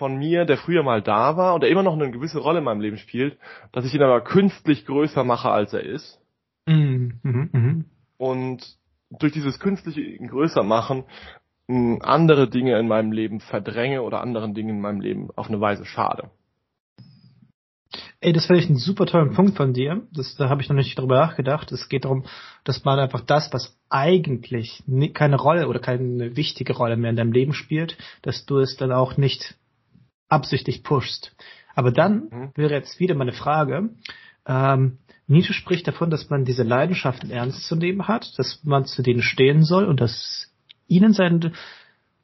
von mir, der früher mal da war und der immer noch eine gewisse Rolle in meinem Leben spielt, dass ich ihn aber künstlich größer mache, als er ist. Mhm, mh, mh. Und durch dieses künstliche größer machen andere Dinge in meinem Leben verdränge oder anderen Dingen in meinem Leben auf eine Weise schade. Ey, das finde ich einen super tollen Punkt von dir. Das, da habe ich noch nicht drüber nachgedacht. Es geht darum, dass man einfach das, was eigentlich keine Rolle oder keine wichtige Rolle mehr in deinem Leben spielt, dass du es dann auch nicht absichtlich pushst. Aber dann mhm. wäre jetzt wieder meine Frage, ähm, Nietzsche spricht davon, dass man diese Leidenschaften ernst zu nehmen hat, dass man zu denen stehen soll und dass ihnen sein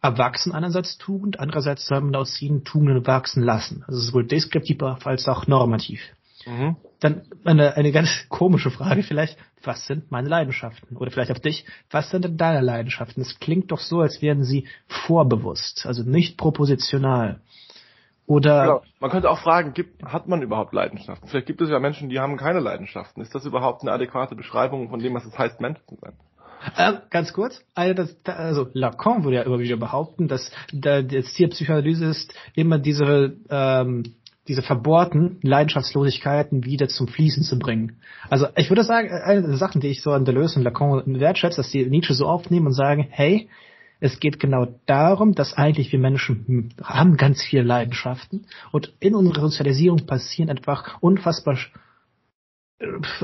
Erwachsen einerseits Tugend, andererseits soll man aus ihnen Tugenden wachsen lassen. Also sowohl deskriptiv als auch normativ. Mhm. Dann eine, eine ganz komische Frage vielleicht, was sind meine Leidenschaften? Oder vielleicht auf dich, was sind denn deine Leidenschaften? Es klingt doch so, als wären sie vorbewusst, also nicht propositional. Oder genau. man könnte auch fragen, gibt, hat man überhaupt Leidenschaften? Vielleicht gibt es ja Menschen, die haben keine Leidenschaften. Ist das überhaupt eine adäquate Beschreibung von dem, was es heißt, Mensch zu sein? Äh, ganz kurz, also Lacan würde ja immer wieder behaupten, dass das Ziel Psychoanalyse ist, immer diese ähm, diese verbohrten Leidenschaftslosigkeiten wieder zum Fließen zu bringen. Also ich würde sagen, eine der Sachen, die ich so an Deleuze und Lacan wertschätze, dass die Nietzsche so aufnehmen und sagen, hey, es geht genau darum, dass eigentlich wir Menschen haben ganz viele Leidenschaften und in unserer Sozialisierung passieren einfach unfassbar,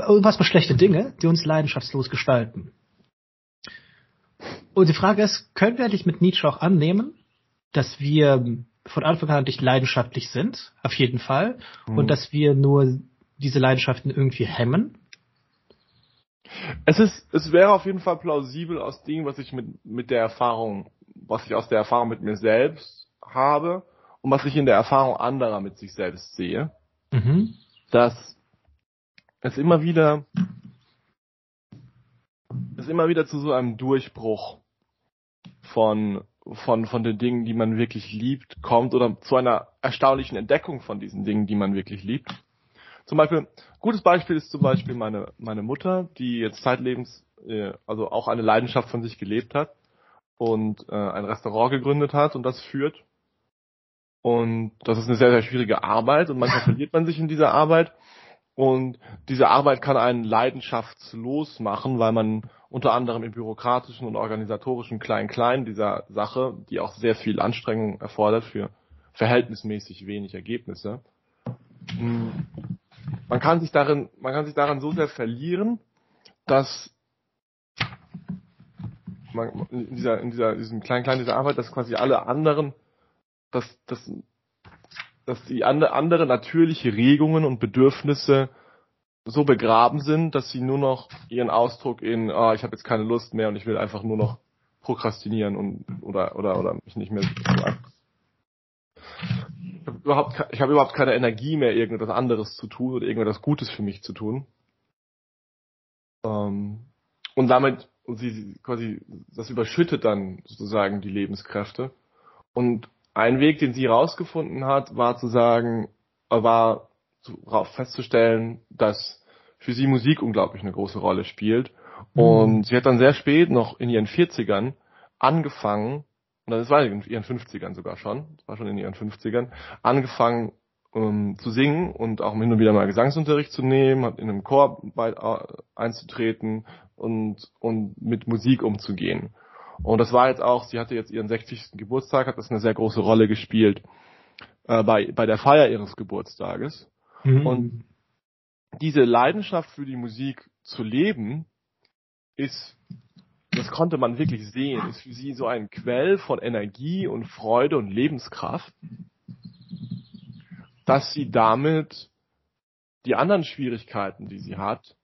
unfassbar schlechte Dinge, die uns leidenschaftslos gestalten. Und die Frage ist, können wir eigentlich mit Nietzsche auch annehmen, dass wir von Anfang an nicht leidenschaftlich sind, auf jeden Fall, mhm. und dass wir nur diese Leidenschaften irgendwie hemmen? Es ist, es wäre auf jeden Fall plausibel aus dem, was ich mit, mit der Erfahrung, was ich aus der Erfahrung mit mir selbst habe und was ich in der Erfahrung anderer mit sich selbst sehe, mhm. dass es immer wieder, es immer wieder zu so einem Durchbruch von, von, von den Dingen, die man wirklich liebt, kommt oder zu einer erstaunlichen Entdeckung von diesen Dingen, die man wirklich liebt. Zum Beispiel, gutes Beispiel ist zum Beispiel meine, meine Mutter, die jetzt zeitlebens, äh, also auch eine Leidenschaft von sich gelebt hat und äh, ein Restaurant gegründet hat und das führt. Und das ist eine sehr, sehr schwierige Arbeit und manchmal verliert man sich in dieser Arbeit. Und diese Arbeit kann einen leidenschaftslos machen, weil man unter anderem im bürokratischen und organisatorischen Klein-Klein dieser Sache, die auch sehr viel Anstrengung erfordert für verhältnismäßig wenig Ergebnisse, hm, man kann sich darin, man kann sich daran so sehr verlieren, dass man in dieser, in dieser, diesem kleinen, kleinen dieser Arbeit, dass quasi alle anderen, dass, dass, dass die andere, andere natürliche Regungen und Bedürfnisse so begraben sind, dass sie nur noch ihren Ausdruck in, oh, ich habe jetzt keine Lust mehr und ich will einfach nur noch prokrastinieren und oder oder oder mich nicht mehr überhaupt, ich hab überhaupt keine Energie mehr, irgendetwas anderes zu tun oder irgendetwas Gutes für mich zu tun. Ähm, und damit, und sie quasi, das überschüttet dann sozusagen die Lebenskräfte. Und ein Weg, den sie herausgefunden hat, war zu sagen, war festzustellen, dass für sie Musik unglaublich eine große Rolle spielt. Mhm. Und sie hat dann sehr spät, noch in ihren 40ern, angefangen, und das war in ihren 50ern sogar schon, das war schon in ihren 50ern, angefangen ähm, zu singen und auch hin und wieder mal Gesangsunterricht zu nehmen, hat in einem Chor bei, äh, einzutreten und, und mit Musik umzugehen. Und das war jetzt auch, sie hatte jetzt ihren 60. Geburtstag, hat das eine sehr große Rolle gespielt äh, bei, bei der Feier ihres Geburtstages. Mhm. Und diese Leidenschaft für die Musik zu leben, ist das konnte man wirklich sehen, ist für sie so ein Quell von Energie und Freude und Lebenskraft, dass sie damit die anderen Schwierigkeiten, die sie hat,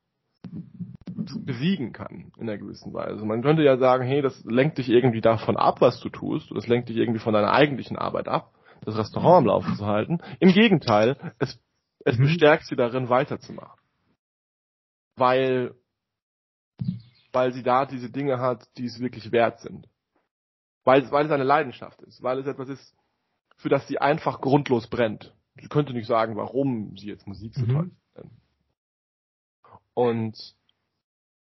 besiegen kann in einer gewissen Weise. Man könnte ja sagen, hey, das lenkt dich irgendwie davon ab, was du tust, das lenkt dich irgendwie von deiner eigentlichen Arbeit ab, das Restaurant am Laufen zu halten. Im Gegenteil, es, es mhm. bestärkt sie darin, weiterzumachen. Weil, weil sie da diese Dinge hat, die es wirklich wert sind. Weil, weil es eine Leidenschaft ist, weil es etwas ist, für das sie einfach grundlos brennt. Sie könnte nicht sagen, warum sie jetzt Musik so mhm. toll findet. Und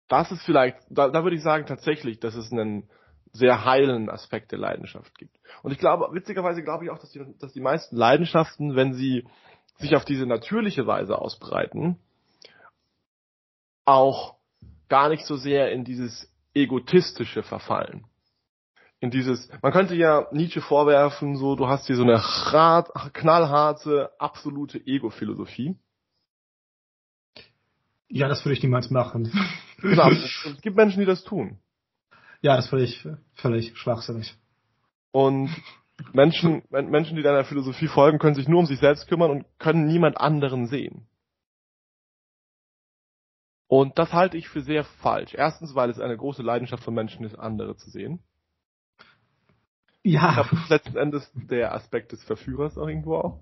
das ist vielleicht, da, da würde ich sagen tatsächlich, dass es einen sehr heilen Aspekt der Leidenschaft gibt. Und ich glaube, witzigerweise glaube ich auch, dass die, dass die meisten Leidenschaften, wenn sie sich auf diese natürliche Weise ausbreiten, auch gar nicht so sehr in dieses egotistische verfallen. In dieses, man könnte ja Nietzsche vorwerfen, so, du hast hier so eine hart, knallharte, absolute Ego-Philosophie. Ja, das würde ich niemals machen. Genau, es gibt Menschen, die das tun. Ja, das finde ich völlig schwachsinnig. Und Menschen, Menschen, die deiner Philosophie folgen, können sich nur um sich selbst kümmern und können niemand anderen sehen. Und das halte ich für sehr falsch. Erstens, weil es eine große Leidenschaft von Menschen ist, andere zu sehen. Ja. Ich glaube, letzten Endes der Aspekt des Verführers auch irgendwo auch.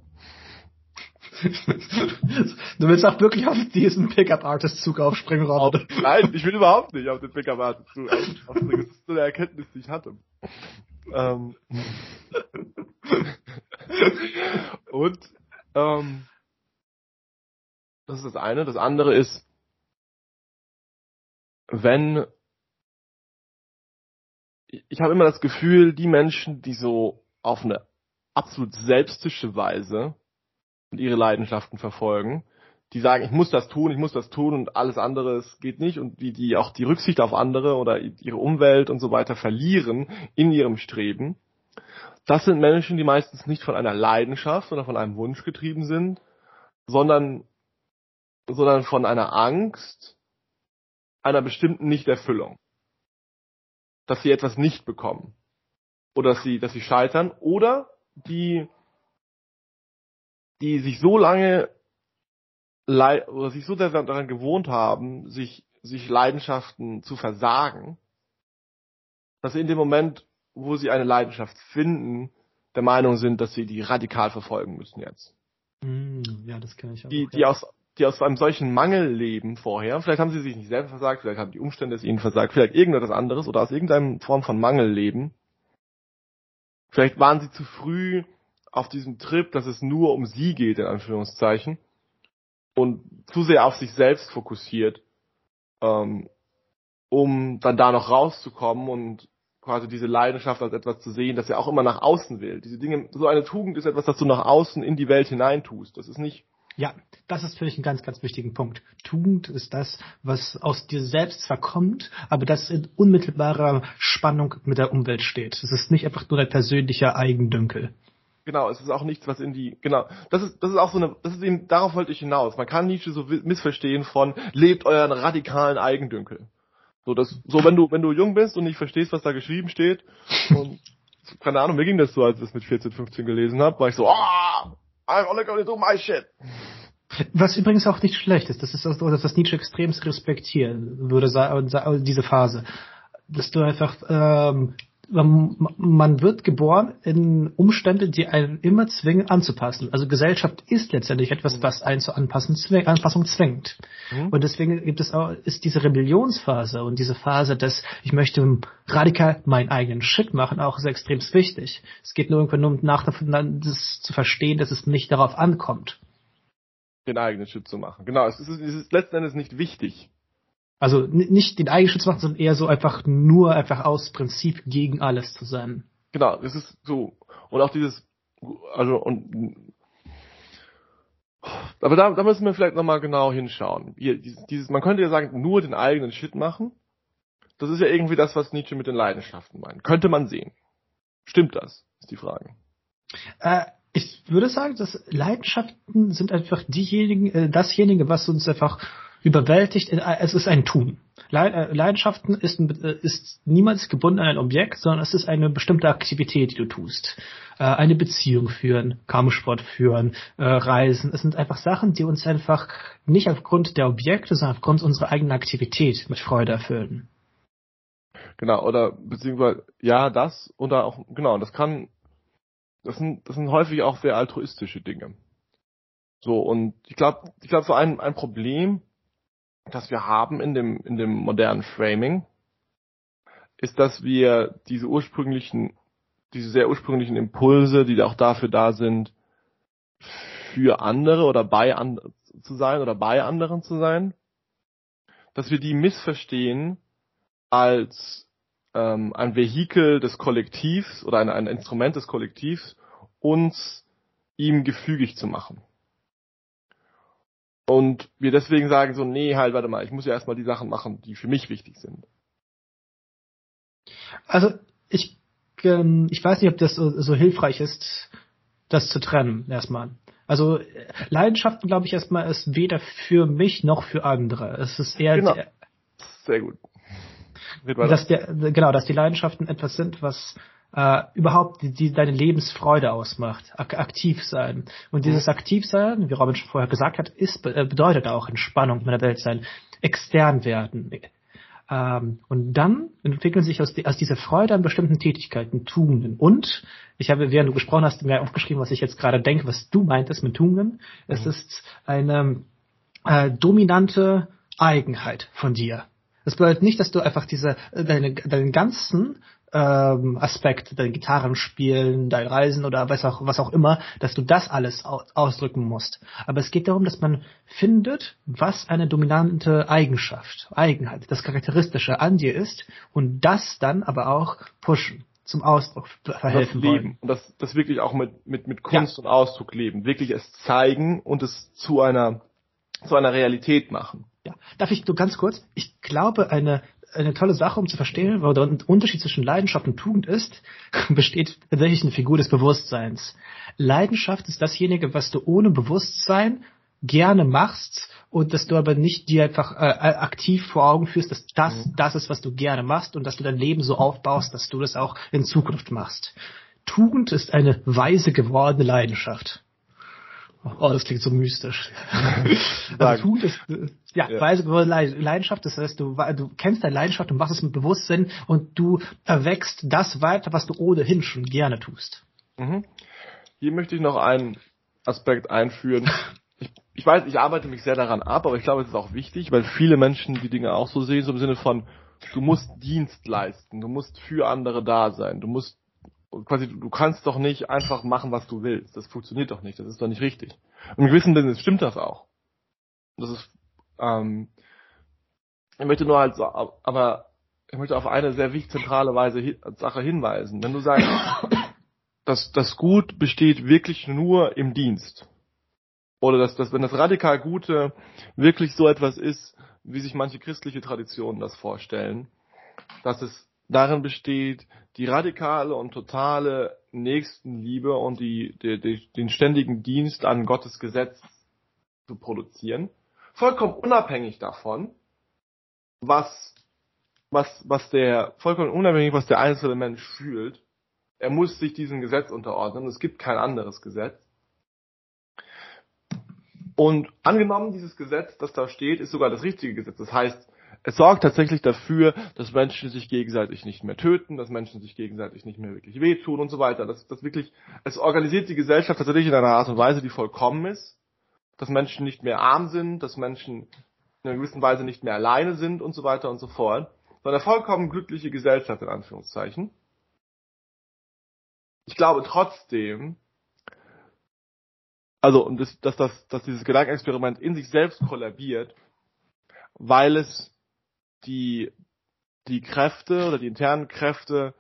du willst auch wirklich auf diesen Pickup-Artist-Zug aufspringen, Robert. Nein, ich will überhaupt nicht auf den Pickup-Artist-Zug aufspringen. Das ist so eine Erkenntnis, die ich hatte. Ähm. Und ähm, das ist das eine. Das andere ist, wenn ich habe immer das Gefühl, die Menschen, die so auf eine absolut selbstische Weise ihre Leidenschaften verfolgen, die sagen, ich muss das tun, ich muss das tun und alles andere geht nicht. Und die, die auch die Rücksicht auf andere oder ihre Umwelt und so weiter verlieren in ihrem Streben, das sind Menschen, die meistens nicht von einer Leidenschaft oder von einem Wunsch getrieben sind, sondern, sondern von einer Angst einer bestimmten Nichterfüllung. Dass sie etwas nicht bekommen. Oder dass sie, dass sie scheitern oder die die sich so lange oder sich so daran gewohnt haben, sich, sich Leidenschaften zu versagen, dass sie in dem Moment, wo sie eine Leidenschaft finden, der Meinung sind, dass sie die radikal verfolgen müssen jetzt. Hm, ja, das kenne ich auch. Die, die aus, die aus einem solchen Mangel leben vorher, vielleicht haben sie sich nicht selber versagt, vielleicht haben die Umstände es ihnen versagt, vielleicht irgendetwas anderes oder aus irgendeiner Form von Mangel leben. Vielleicht waren sie zu früh auf diesem Trip, dass es nur um sie geht, in Anführungszeichen, und zu sehr auf sich selbst fokussiert, ähm, um dann da noch rauszukommen und quasi diese Leidenschaft als etwas zu sehen, dass er auch immer nach außen will. Diese Dinge, so eine Tugend ist etwas, das du nach außen in die Welt hineintust. Das ist nicht. Ja, das ist für mich ein ganz, ganz wichtigen Punkt. Tugend ist das, was aus dir selbst zwar kommt, aber das in unmittelbarer Spannung mit der Umwelt steht. Es ist nicht einfach nur ein persönlicher Eigendünkel. Genau, es ist auch nichts, was in die, genau, das ist, das ist auch so eine, das ist eben, darauf wollte ich hinaus. Man kann Nietzsche so missverstehen von, lebt euren radikalen Eigendünkel. So, das, so, wenn du, wenn du jung bist und nicht verstehst, was da geschrieben steht, und, keine Ahnung, mir ging das so, als ich das mit 14, 15 gelesen habe, war ich so, ah, I'm only gonna do my shit. Was übrigens auch nicht schlecht ist, das ist das, was Nietzsche extremst respektieren würde, diese Phase. Dass du einfach ähm, man wird geboren in Umstände, die einen immer zwingen anzupassen. Also Gesellschaft ist letztendlich etwas, was einen zur Anpassung, zwing, Anpassung zwingt. Mhm. Und deswegen gibt es auch, ist diese Rebellionsphase und diese Phase, dass ich möchte radikal meinen eigenen Schritt machen, auch sehr extrem wichtig. Es geht nur irgendwann nur nach das zu verstehen, dass es nicht darauf ankommt. Den eigenen Schritt zu machen. Genau, es ist, es ist letzten Endes nicht wichtig. Also nicht den Eigenschutz machen, sondern eher so einfach nur einfach aus Prinzip gegen alles zu sein. Genau, es ist so. Und auch dieses, also und aber da, da müssen wir vielleicht nochmal genau hinschauen. Hier, dieses, man könnte ja sagen, nur den eigenen Shit machen. Das ist ja irgendwie das, was Nietzsche mit den Leidenschaften meint. Könnte man sehen. Stimmt das? Ist die Frage. Äh, ich würde sagen, dass Leidenschaften sind einfach diejenigen, äh, dasjenige, was uns einfach überwältigt, äh, es ist ein Tun. Äh, Leidenschaften ist, äh, ist niemals gebunden an ein Objekt, sondern es ist eine bestimmte Aktivität, die du tust. Eine Beziehung führen, Kampfsport führen, Reisen. Es sind einfach Sachen, die uns einfach nicht aufgrund der Objekte, sondern aufgrund unserer eigenen Aktivität mit Freude erfüllen. Genau, oder beziehungsweise ja, das oder auch, genau, das kann, das sind, das sind häufig auch sehr altruistische Dinge. So, und ich glaube, ich glaube, so ein, ein Problem, das wir haben in dem, in dem modernen Framing, ist, dass wir diese ursprünglichen, diese sehr ursprünglichen Impulse, die auch dafür da sind, für andere oder bei an, zu sein oder bei anderen zu sein, dass wir die missverstehen als ähm, ein Vehikel des Kollektivs oder ein, ein Instrument des Kollektivs, uns ihm gefügig zu machen. Und wir deswegen sagen so, nee, halt, warte mal, ich muss ja erstmal die Sachen machen, die für mich wichtig sind. Also ich, ähm, ich weiß nicht, ob das so, so hilfreich ist, das zu trennen erstmal. Also Leidenschaften, glaube ich, erstmal ist weder für mich noch für andere. Es ist eher genau. sehr gut. Dass der, genau, dass die Leidenschaften etwas sind, was äh, überhaupt die, die deine Lebensfreude ausmacht. Ak aktiv sein. Und dieses aktiv sein, wie Robin schon vorher gesagt hat, ist, äh, bedeutet auch Entspannung in der Welt sein, extern werden. Ähm, und dann entwickeln sich aus, die, aus dieser Freude an bestimmten Tätigkeiten Tugenden. Und ich habe, während du gesprochen hast, mir aufgeschrieben, was ich jetzt gerade denke, was du meintest mit Tugenden. Mhm. Es ist eine äh, dominante Eigenheit von dir. Das bedeutet nicht, dass du einfach diese deine, deinen ganzen ähm, Aspekt, dein Gitarrenspielen, dein Reisen oder was auch, was auch immer, dass du das alles ausdrücken musst. Aber es geht darum, dass man findet, was eine dominante Eigenschaft, Eigenheit, das Charakteristische an dir ist und das dann aber auch pushen zum Ausdruck verhelfen das leben. Und das, das wirklich auch mit, mit, mit Kunst ja. und Ausdruck leben. Wirklich es zeigen und es zu einer, zu einer Realität machen. Ja. Darf ich nur ganz kurz? Ich glaube, eine eine tolle Sache, um zu verstehen, wo der Unterschied zwischen Leidenschaft und Tugend ist, besteht tatsächlich eine Figur des Bewusstseins. Leidenschaft ist dasjenige, was du ohne Bewusstsein gerne machst und dass du aber nicht dir einfach äh, äh, aktiv vor Augen führst, dass das mhm. das ist, was du gerne machst und dass du dein Leben so aufbaust, dass du das auch in Zukunft machst. Tugend ist eine weise gewordene Leidenschaft. Oh, das klingt so mystisch. also Tugend ist, ja, ja. Weise Leidenschaft, das heißt, du, du kennst deine Leidenschaft und machst es mit Bewusstsein und du erwächst das weiter, was du ohnehin schon gerne tust. Mhm. Hier möchte ich noch einen Aspekt einführen. Ich, ich weiß, ich arbeite mich sehr daran ab, aber ich glaube, es ist auch wichtig, weil viele Menschen die Dinge auch so sehen, so im Sinne von, du musst Dienst leisten, du musst für andere da sein, du musst quasi, du kannst doch nicht einfach machen, was du willst. Das funktioniert doch nicht. Das ist doch nicht richtig. Im gewissen Sinne stimmt das auch. Das ist, ähm, ich möchte nur halt, aber ich möchte auf eine sehr wichtig zentrale Weise Sache hinweisen. Wenn du sagst, dass das Gut besteht wirklich nur im Dienst. Oder dass, dass wenn das radikal Gute wirklich so etwas ist, wie sich manche christliche Traditionen das vorstellen, dass es darin besteht, die radikale und totale Nächstenliebe und die, die, die, den ständigen Dienst an Gottes Gesetz zu produzieren. Vollkommen unabhängig davon, was, was, was der, vollkommen unabhängig, was der einzelne Mensch fühlt. Er muss sich diesem Gesetz unterordnen. Es gibt kein anderes Gesetz. Und angenommen, dieses Gesetz, das da steht, ist sogar das richtige Gesetz. Das heißt, es sorgt tatsächlich dafür, dass Menschen sich gegenseitig nicht mehr töten, dass Menschen sich gegenseitig nicht mehr wirklich wehtun und so weiter. Das, das wirklich, es organisiert die Gesellschaft tatsächlich in einer Art und Weise, die vollkommen ist, dass Menschen nicht mehr arm sind, dass Menschen in einer gewissen Weise nicht mehr alleine sind und so weiter und so fort. Sondern eine vollkommen glückliche Gesellschaft in Anführungszeichen. Ich glaube trotzdem, also, und das, dass, das, dass dieses Gedankenexperiment in sich selbst kollabiert, weil es die, die Kräfte oder die internen Kräfte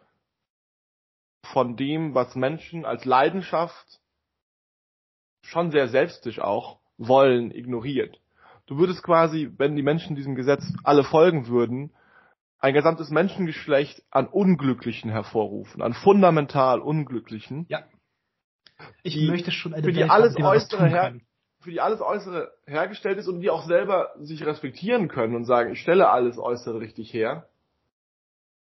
von dem, was Menschen als Leidenschaft schon sehr selbstisch auch wollen, ignoriert. Du würdest quasi, wenn die Menschen diesem Gesetz alle folgen würden, ein gesamtes Menschengeschlecht an Unglücklichen hervorrufen, an fundamental Unglücklichen. Ja. Ich möchte schon eine für Welt die alles haben, äußere her, für die alles Äußere hergestellt ist und die auch selber sich respektieren können und sagen, ich stelle alles Äußere richtig her.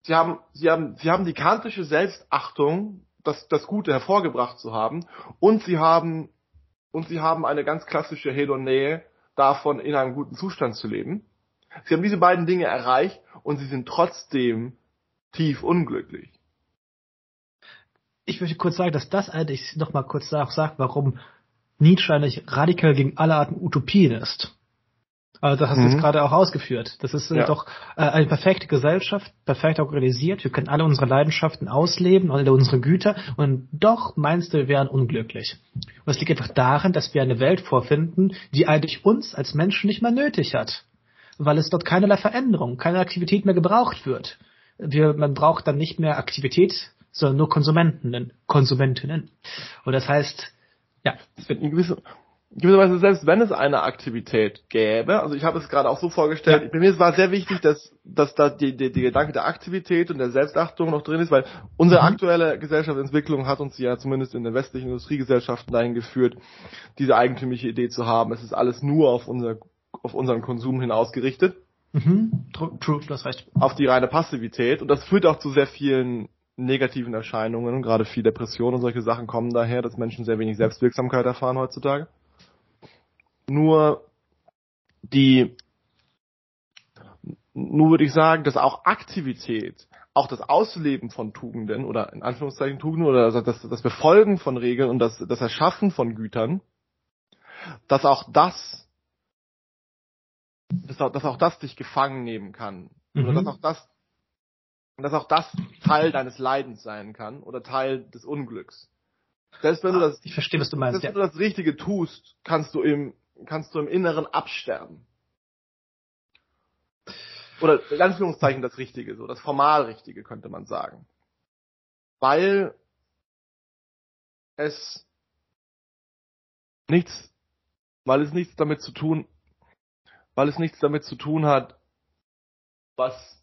Sie haben, sie haben, sie haben die kantische Selbstachtung, das, das Gute hervorgebracht zu haben und sie haben, und sie haben eine ganz klassische Hedonäe davon, in einem guten Zustand zu leben. Sie haben diese beiden Dinge erreicht und sie sind trotzdem tief unglücklich. Ich möchte kurz sagen, dass das eigentlich noch mal kurz sagt, warum Nietzsche eigentlich radikal gegen alle Arten Utopien ist. Also das hast du mhm. jetzt gerade auch ausgeführt. Das ist äh, ja. doch äh, eine perfekte Gesellschaft, perfekt organisiert. Wir können alle unsere Leidenschaften ausleben, alle unsere Güter und doch meinst du, wir wären unglücklich. Und es liegt einfach daran, dass wir eine Welt vorfinden, die eigentlich uns als Menschen nicht mehr nötig hat. Weil es dort keinerlei Veränderung, keine Aktivität mehr gebraucht wird. Wir, man braucht dann nicht mehr Aktivität, sondern nur Konsumenten, Konsumentinnen. Und das heißt, ja. Es wird in gewisser, in gewisser Weise, selbst wenn es eine Aktivität gäbe, also ich habe es gerade auch so vorgestellt, ja. bei mir war sehr wichtig, dass, dass da die, die, die Gedanke der Aktivität und der Selbstachtung noch drin ist, weil unsere mhm. aktuelle Gesellschaftsentwicklung hat uns ja zumindest in den westlichen Industriegesellschaften dahin geführt, diese eigentümliche Idee zu haben. Es ist alles nur auf unser, auf unseren Konsum hin ausgerichtet. Mhm. True, true, das reicht. Auf die reine Passivität. Und das führt auch zu sehr vielen negativen Erscheinungen und gerade viel Depression und solche Sachen kommen daher, dass Menschen sehr wenig Selbstwirksamkeit erfahren heutzutage. Nur die, nur würde ich sagen, dass auch Aktivität, auch das Ausleben von Tugenden oder in Anführungszeichen Tugenden oder das, das Befolgen von Regeln und das, das Erschaffen von Gütern, dass auch das, dass auch, dass auch das dich gefangen nehmen kann. Mhm. Oder dass auch das und dass auch das Teil deines Leidens sein kann oder Teil des Unglücks. Selbst wenn du das, ich verstehe, was du meinst. Selbst ja. wenn du das Richtige tust, kannst du im, kannst du im Inneren absterben. Oder in Anführungszeichen das Richtige, so das formal Richtige könnte man sagen. Weil es nichts, weil es nichts damit zu tun, weil es nichts damit zu tun hat, was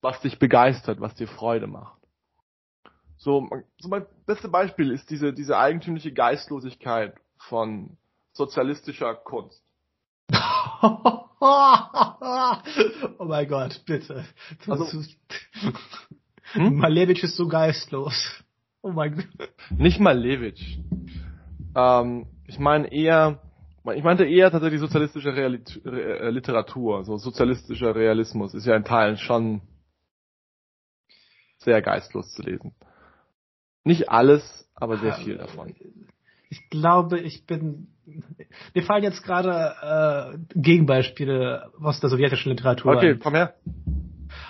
was dich begeistert, was dir Freude macht. So, so mein bestes Beispiel ist diese, diese eigentümliche Geistlosigkeit von sozialistischer Kunst. oh mein Gott, bitte. Also, hm? Malevich ist so geistlos. Oh mein Gott. Nicht Malevich. Ähm, ich meine eher, ich meinte eher tatsächlich sozialistische Realit äh, Literatur, so sozialistischer Realismus ist ja in Teilen schon sehr geistlos zu lesen. Nicht alles, aber sehr viel davon. Ich glaube, ich bin. Mir fallen jetzt gerade äh, Gegenbeispiele aus der sowjetischen Literatur. Okay, komm her.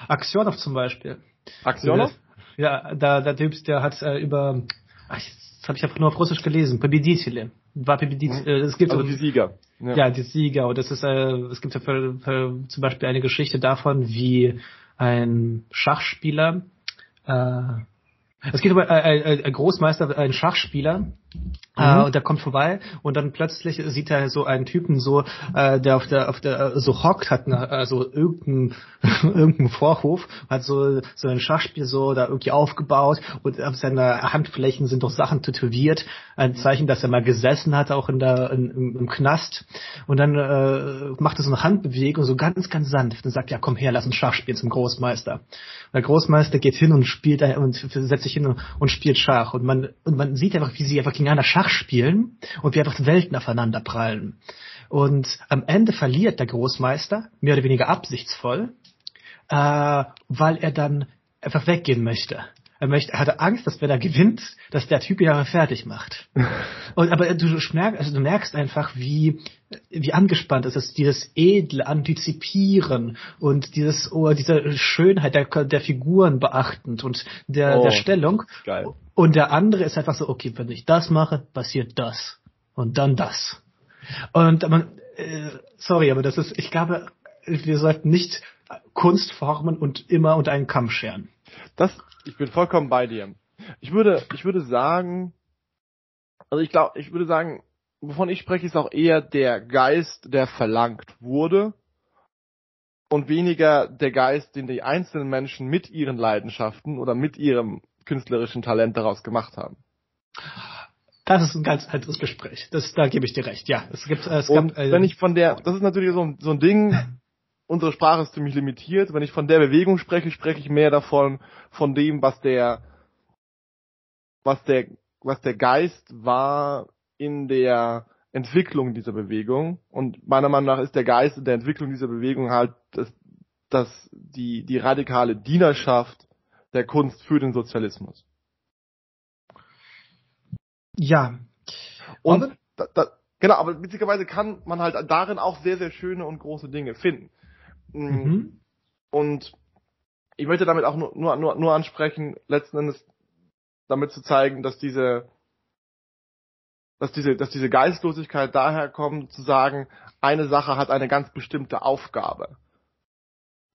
Aksionov zum Beispiel. Aksionov? Ja, da der Typ, der hat äh, über. Ach, das habe ich einfach nur auf Russisch gelesen. Победители. War Победитель. Äh, es gibt also die Sieger. Ja. ja, die Sieger. Und das ist, äh, es gibt ja für, für, zum Beispiel eine Geschichte davon, wie ein Schachspieler äh, es geht um einen Großmeister, einen Schachspieler, äh, mhm. und der kommt vorbei und dann plötzlich sieht er so einen Typen so, äh, der auf der auf der so hockt, hat eine, also irgendein irgendein Vorhof, hat so so ein Schachspiel so da irgendwie aufgebaut und auf seiner Handflächen sind doch Sachen tätowiert, ein Zeichen, dass er mal gesessen hat, auch in der in, im, im Knast und dann äh, macht er so eine Handbewegung so ganz ganz sanft und sagt ja komm her, lass uns Schach spielen zum Großmeister. Und der Großmeister geht hin und spielt und setzt sich hin und, und spielt Schach und man und man sieht einfach, wie sie einfach gegeneinander Schach spielen und wir einfach Welten aufeinander prallen. Und am Ende verliert der Großmeister, mehr oder weniger absichtsvoll, äh, weil er dann einfach weggehen möchte. Er möchte, er hatte Angst, dass wenn er gewinnt, dass der Typ ihn fertig macht. Und aber du merkst, also du merkst einfach, wie wie angespannt es ist, dieses edle Antizipieren und dieses oh, diese Schönheit der, der Figuren beachtend und der, oh, der Stellung. Geil. Und der andere ist einfach so, okay, wenn ich das mache, passiert das und dann das. Und man, äh, sorry, aber das ist, ich glaube, wir sollten nicht Kunst formen und immer unter einen Kamm scheren. Das ich bin vollkommen bei dir. Ich würde, ich würde sagen, also ich glaube, ich würde sagen, wovon ich spreche, ist auch eher der Geist, der verlangt wurde und weniger der Geist, den die einzelnen Menschen mit ihren Leidenschaften oder mit ihrem künstlerischen Talent daraus gemacht haben. das ist ein ganz anderes Gespräch. Das, da gebe ich dir recht. Ja, es gibt, es und gab, äh, wenn ich von der, das ist natürlich so, so ein Ding. Unsere Sprache ist ziemlich limitiert. Wenn ich von der Bewegung spreche, spreche ich mehr davon, von dem, was der, was der, was der Geist war in der Entwicklung dieser Bewegung. Und meiner Meinung nach ist der Geist in der Entwicklung dieser Bewegung halt das, das, die, die radikale Dienerschaft der Kunst für den Sozialismus. Ja. Und da, da, genau, aber witzigerweise kann man halt darin auch sehr, sehr schöne und große Dinge finden. Mm. Mhm. Und ich möchte damit auch nur, nur, nur, nur ansprechen, letzten Endes damit zu zeigen, dass diese, dass diese, dass diese Geistlosigkeit daher kommt, zu sagen, eine Sache hat eine ganz bestimmte Aufgabe.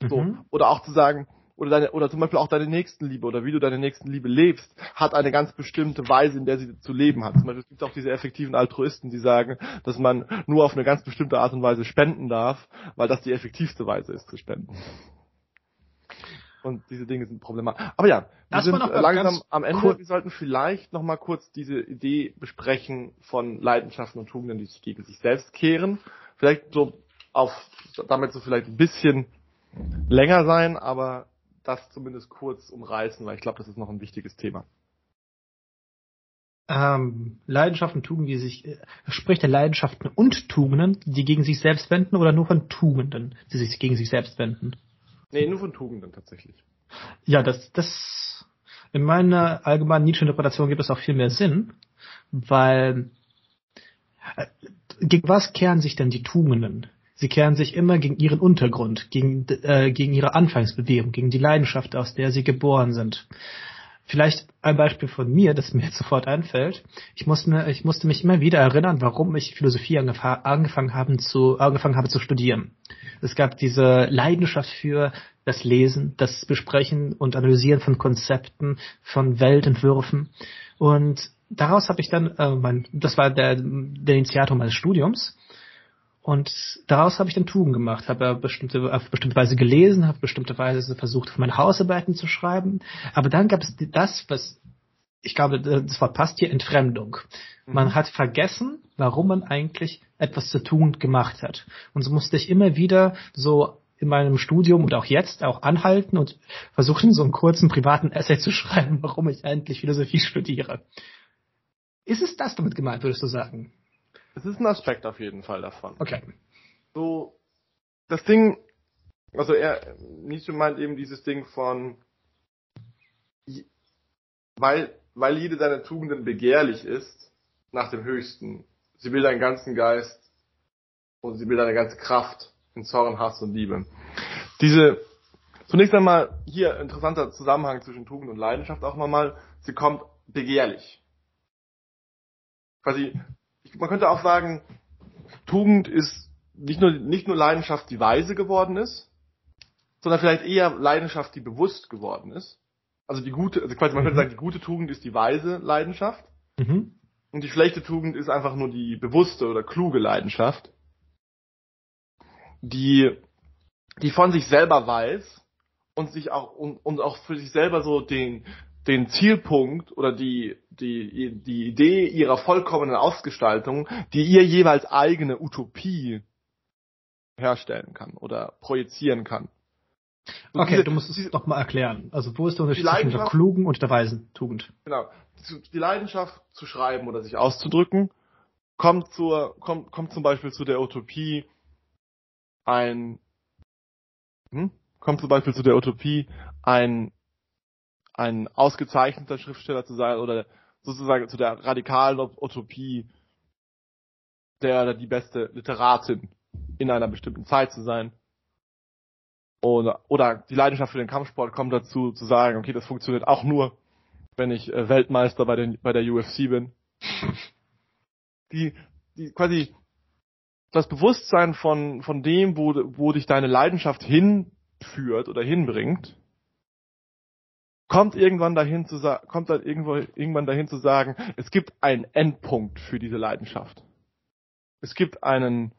So. Mhm. Oder auch zu sagen, oder deine, oder zum Beispiel auch deine Nächstenliebe oder wie du deine Nächstenliebe lebst, hat eine ganz bestimmte Weise, in der sie zu leben hat. Zum Beispiel es gibt auch diese effektiven Altruisten, die sagen, dass man nur auf eine ganz bestimmte Art und Weise spenden darf, weil das die effektivste Weise ist zu spenden. Und diese Dinge sind problematisch. Aber ja, wir das sind langsam am Ende. Cool. Wir sollten vielleicht noch mal kurz diese Idee besprechen von Leidenschaften und Tugenden, die sich gegen sich selbst kehren. Vielleicht so auf, damit so vielleicht ein bisschen länger sein, aber das zumindest kurz umreißen, weil ich glaube, das ist noch ein wichtiges Thema. Ähm, Leidenschaften, Tugenden, die sich, äh, spricht der Leidenschaften und Tugenden, die gegen sich selbst wenden oder nur von Tugenden, die sich gegen sich selbst wenden? Nee, nur von Tugenden tatsächlich. Ja, das, das, in meiner allgemeinen Nietzsche-Interpretation gibt es auch viel mehr Sinn, weil, äh, gegen was kehren sich denn die Tugenden? Sie kehren sich immer gegen ihren Untergrund, gegen, äh, gegen ihre Anfangsbewegung, gegen die Leidenschaft, aus der sie geboren sind. Vielleicht ein Beispiel von mir, das mir jetzt sofort einfällt. Ich musste, ich musste mich immer wieder erinnern, warum ich Philosophie angefangen habe zu, angefangen habe zu studieren. Es gab diese Leidenschaft für das Lesen, das Besprechen und Analysieren von Konzepten, von Weltentwürfen. Und daraus habe ich dann, äh, mein, das war der, der Initiator meines Studiums, und daraus habe ich dann Tugend gemacht, habe bestimmte, auf bestimmte Weise gelesen, habe bestimmte Weise versucht, auf meine Hausarbeiten zu schreiben. Aber dann gab es das, was ich glaube, das Wort passt hier, Entfremdung. Man mhm. hat vergessen, warum man eigentlich etwas zur Tugend gemacht hat. Und so musste ich immer wieder so in meinem Studium und auch jetzt auch anhalten und versuchen, so einen kurzen privaten Essay zu schreiben, warum ich eigentlich Philosophie studiere. Ist es das damit gemeint, würdest du sagen? Es ist ein Aspekt auf jeden Fall davon. Okay. So, das Ding, also er, Nietzsche meint eben dieses Ding von, weil, weil jede deiner Tugenden begehrlich ist, nach dem Höchsten. Sie will deinen ganzen Geist und sie will deine ganze Kraft in Zorn, Hass und Liebe. Diese, zunächst einmal hier interessanter Zusammenhang zwischen Tugend und Leidenschaft auch nochmal, sie kommt begehrlich. Quasi, man könnte auch sagen, Tugend ist nicht nur, nicht nur Leidenschaft, die weise geworden ist, sondern vielleicht eher Leidenschaft, die bewusst geworden ist. Also die gute, also quasi man könnte mhm. sagen, die gute Tugend ist die weise Leidenschaft. Mhm. Und die schlechte Tugend ist einfach nur die bewusste oder kluge Leidenschaft, die, die von sich selber weiß und sich auch, und, und auch für sich selber so den, den Zielpunkt oder die, die, die Idee ihrer vollkommenen Ausgestaltung, die ihr jeweils eigene Utopie herstellen kann oder projizieren kann. Und okay, diese, du musst es doch mal erklären. Also wo ist der Unterschied zwischen der klugen und der weisen Tugend? Genau. Die Leidenschaft zu schreiben oder sich auszudrücken kommt zur, kommt, kommt zum Beispiel zu der Utopie ein, hm? kommt zum Beispiel zu der Utopie ein ein ausgezeichneter Schriftsteller zu sein oder sozusagen zu der radikalen Utopie der oder die beste Literatin in einer bestimmten Zeit zu sein. Oder, oder die Leidenschaft für den Kampfsport kommt dazu, zu sagen, okay, das funktioniert auch nur, wenn ich äh, Weltmeister bei, den, bei der UFC bin. Die, die quasi das Bewusstsein von, von dem, wo, wo dich deine Leidenschaft hinführt oder hinbringt, kommt irgendwann dahin zu sagen, kommt dann irgendwo, irgendwann dahin zu sagen, es gibt einen Endpunkt für diese Leidenschaft. Es gibt einen,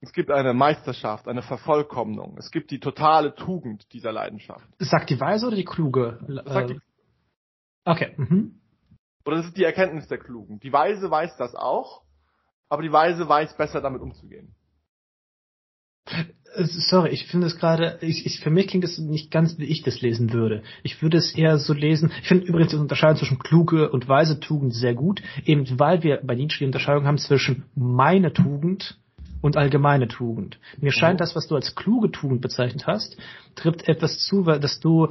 es gibt eine Meisterschaft, eine Vervollkommnung. Es gibt die totale Tugend dieser Leidenschaft. Sagt die Weise oder die Kluge? Sagt die, okay. Mhm. Oder das ist die Erkenntnis der Klugen. Die Weise weiß das auch, aber die Weise weiß besser damit umzugehen. Äh, sorry, ich finde es gerade, ich, ich, für mich klingt es nicht ganz, wie ich das lesen würde. Ich würde es eher so lesen. Ich finde übrigens die Unterscheidung zwischen kluge und weise Tugend sehr gut, eben weil wir bei Nietzsche die Unterscheidung haben zwischen meine Tugend und allgemeine Tugend. Mir scheint mhm. das, was du als kluge Tugend bezeichnet hast, trifft etwas zu, weil dass du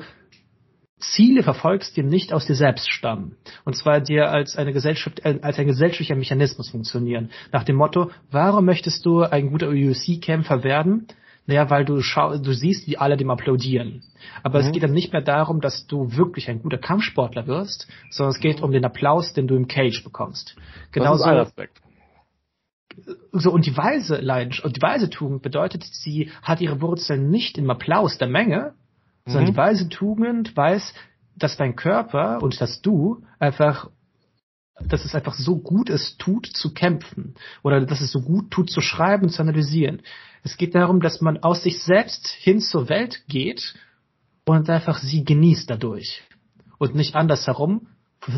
Ziele verfolgst, die nicht aus dir selbst stammen. Und zwar dir als eine Gesellschaft, äh, als ein gesellschaftlicher Mechanismus funktionieren. Nach dem Motto, warum möchtest du ein guter UFC-Kämpfer werden? Naja, weil du schau du siehst, wie alle dem applaudieren. Aber mhm. es geht dann nicht mehr darum, dass du wirklich ein guter Kampfsportler wirst, sondern es geht um den Applaus, den du im Cage bekommst. Genau so. Aspekt. So, und die weise Leidenschaft, und die weise Tugend bedeutet, sie hat ihre Wurzeln nicht im Applaus der Menge, sondern mhm. die weise Tugend weiß, dass dein Körper und dass du einfach dass es einfach so gut ist, tut zu kämpfen oder dass es so gut tut zu schreiben und zu analysieren. Es geht darum, dass man aus sich selbst hin zur Welt geht und einfach sie genießt dadurch und nicht andersherum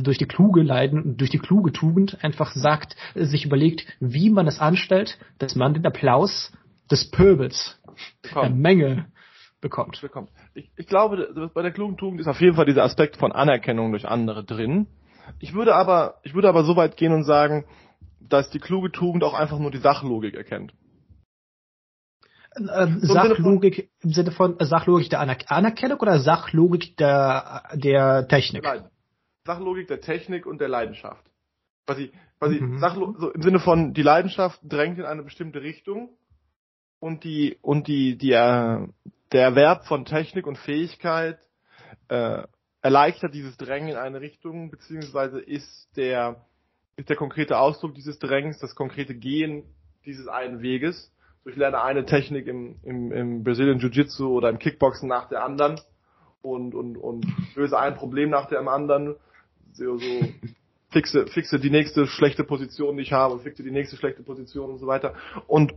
durch die kluge Leiden durch die kluge Tugend einfach sagt, sich überlegt, wie man es anstellt, dass man den Applaus des Pöbels, Komm. der Menge bekommt. bekommt. Ich, ich glaube, bei der klugen Tugend ist auf jeden Fall dieser Aspekt von Anerkennung durch andere drin. Ich würde aber, ich würde aber so weit gehen und sagen, dass die kluge Tugend auch einfach nur die Sachlogik erkennt. Ähm, so Sachlogik im Sinne von äh, Sachlogik der Anerkennung oder Sachlogik der, der Technik? Sachlogik der Technik und der Leidenschaft. Quasi, quasi mhm. Sachlo so im Sinne von die Leidenschaft drängt in eine bestimmte Richtung und die und die die äh, der Erwerb von Technik und Fähigkeit äh, erleichtert dieses Drängen in eine Richtung, beziehungsweise ist der, ist der konkrete Ausdruck dieses Drängens, das konkrete Gehen dieses einen Weges. So, ich lerne eine Technik im, im, im Brazilian Jiu-Jitsu oder im Kickboxen nach der anderen und, und, und löse ein Problem nach dem anderen. So, so fixe, fixe die nächste schlechte Position, die ich habe, fixe die nächste schlechte Position und so weiter. Und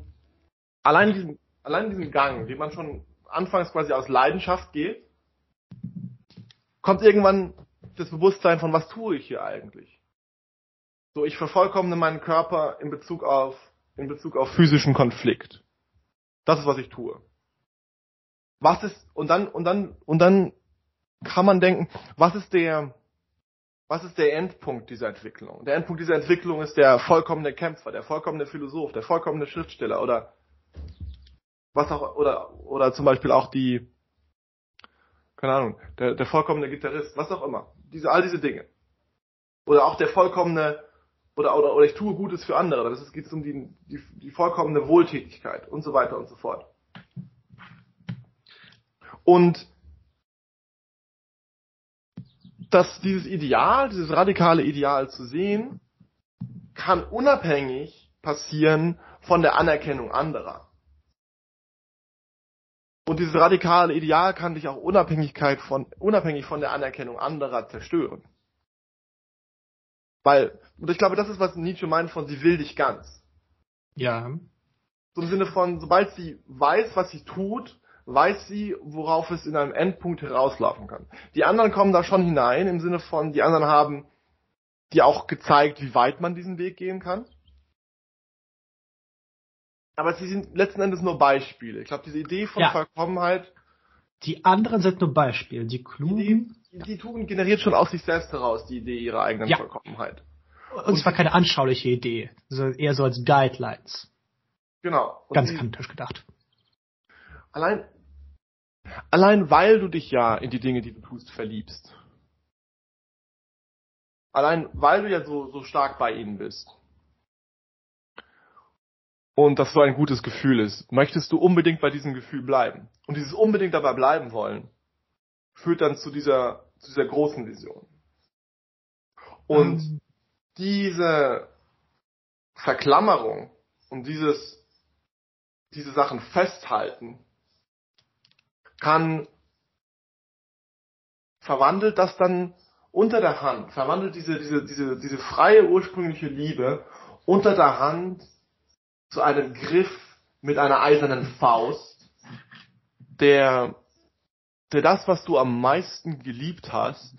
allein diesen, allein diesen Gang, den man schon anfangs quasi aus Leidenschaft geht, kommt irgendwann das Bewusstsein von, was tue ich hier eigentlich? So, ich vervollkommne meinen Körper in Bezug auf, in Bezug auf physischen Konflikt. Das ist, was ich tue. Was ist, und dann, und dann, und dann kann man denken, was ist der, was ist der Endpunkt dieser Entwicklung? Der Endpunkt dieser Entwicklung ist der vollkommene Kämpfer, der vollkommene Philosoph, der vollkommene Schriftsteller oder was auch, oder, oder zum Beispiel auch die, keine Ahnung, der, der vollkommene Gitarrist, was auch immer. Diese, all diese Dinge. Oder auch der vollkommene, oder, oder, oder ich tue Gutes für andere. Das ist, geht um die, die, die vollkommene Wohltätigkeit und so weiter und so fort. Und dass dieses Ideal, dieses radikale Ideal zu sehen, kann unabhängig passieren von der Anerkennung anderer. Und dieses radikale Ideal kann dich auch Unabhängigkeit von, unabhängig von der Anerkennung anderer zerstören. Weil, und ich glaube, das ist, was Nietzsche meint von sie will dich ganz. Ja. So im Sinne von, sobald sie weiß, was sie tut, weiß sie, worauf es in einem Endpunkt herauslaufen kann. Die anderen kommen da schon hinein, im Sinne von, die anderen haben dir auch gezeigt, wie weit man diesen Weg gehen kann aber sie sind letzten Endes nur Beispiele. Ich glaube, diese Idee von ja. Vollkommenheit. Die anderen sind nur Beispiele. Die klugen. Die, die, die Tugend generiert schon aus sich selbst heraus die Idee ihrer eigenen ja. Vollkommenheit. Und zwar keine anschauliche Idee, sondern eher so als Guidelines. Genau. Und Ganz die, kantisch gedacht. Allein, allein weil du dich ja in die Dinge, die du tust, verliebst. Allein weil du ja so, so stark bei ihnen bist und das so ein gutes Gefühl ist, möchtest du unbedingt bei diesem Gefühl bleiben. Und dieses unbedingt dabei bleiben wollen, führt dann zu dieser, zu dieser großen Vision. Und mhm. diese Verklammerung und dieses, diese Sachen festhalten, kann, verwandelt das dann unter der Hand, verwandelt diese, diese, diese, diese freie ursprüngliche Liebe unter der Hand zu einem Griff mit einer eisernen Faust, der, der das, was du am meisten geliebt hast,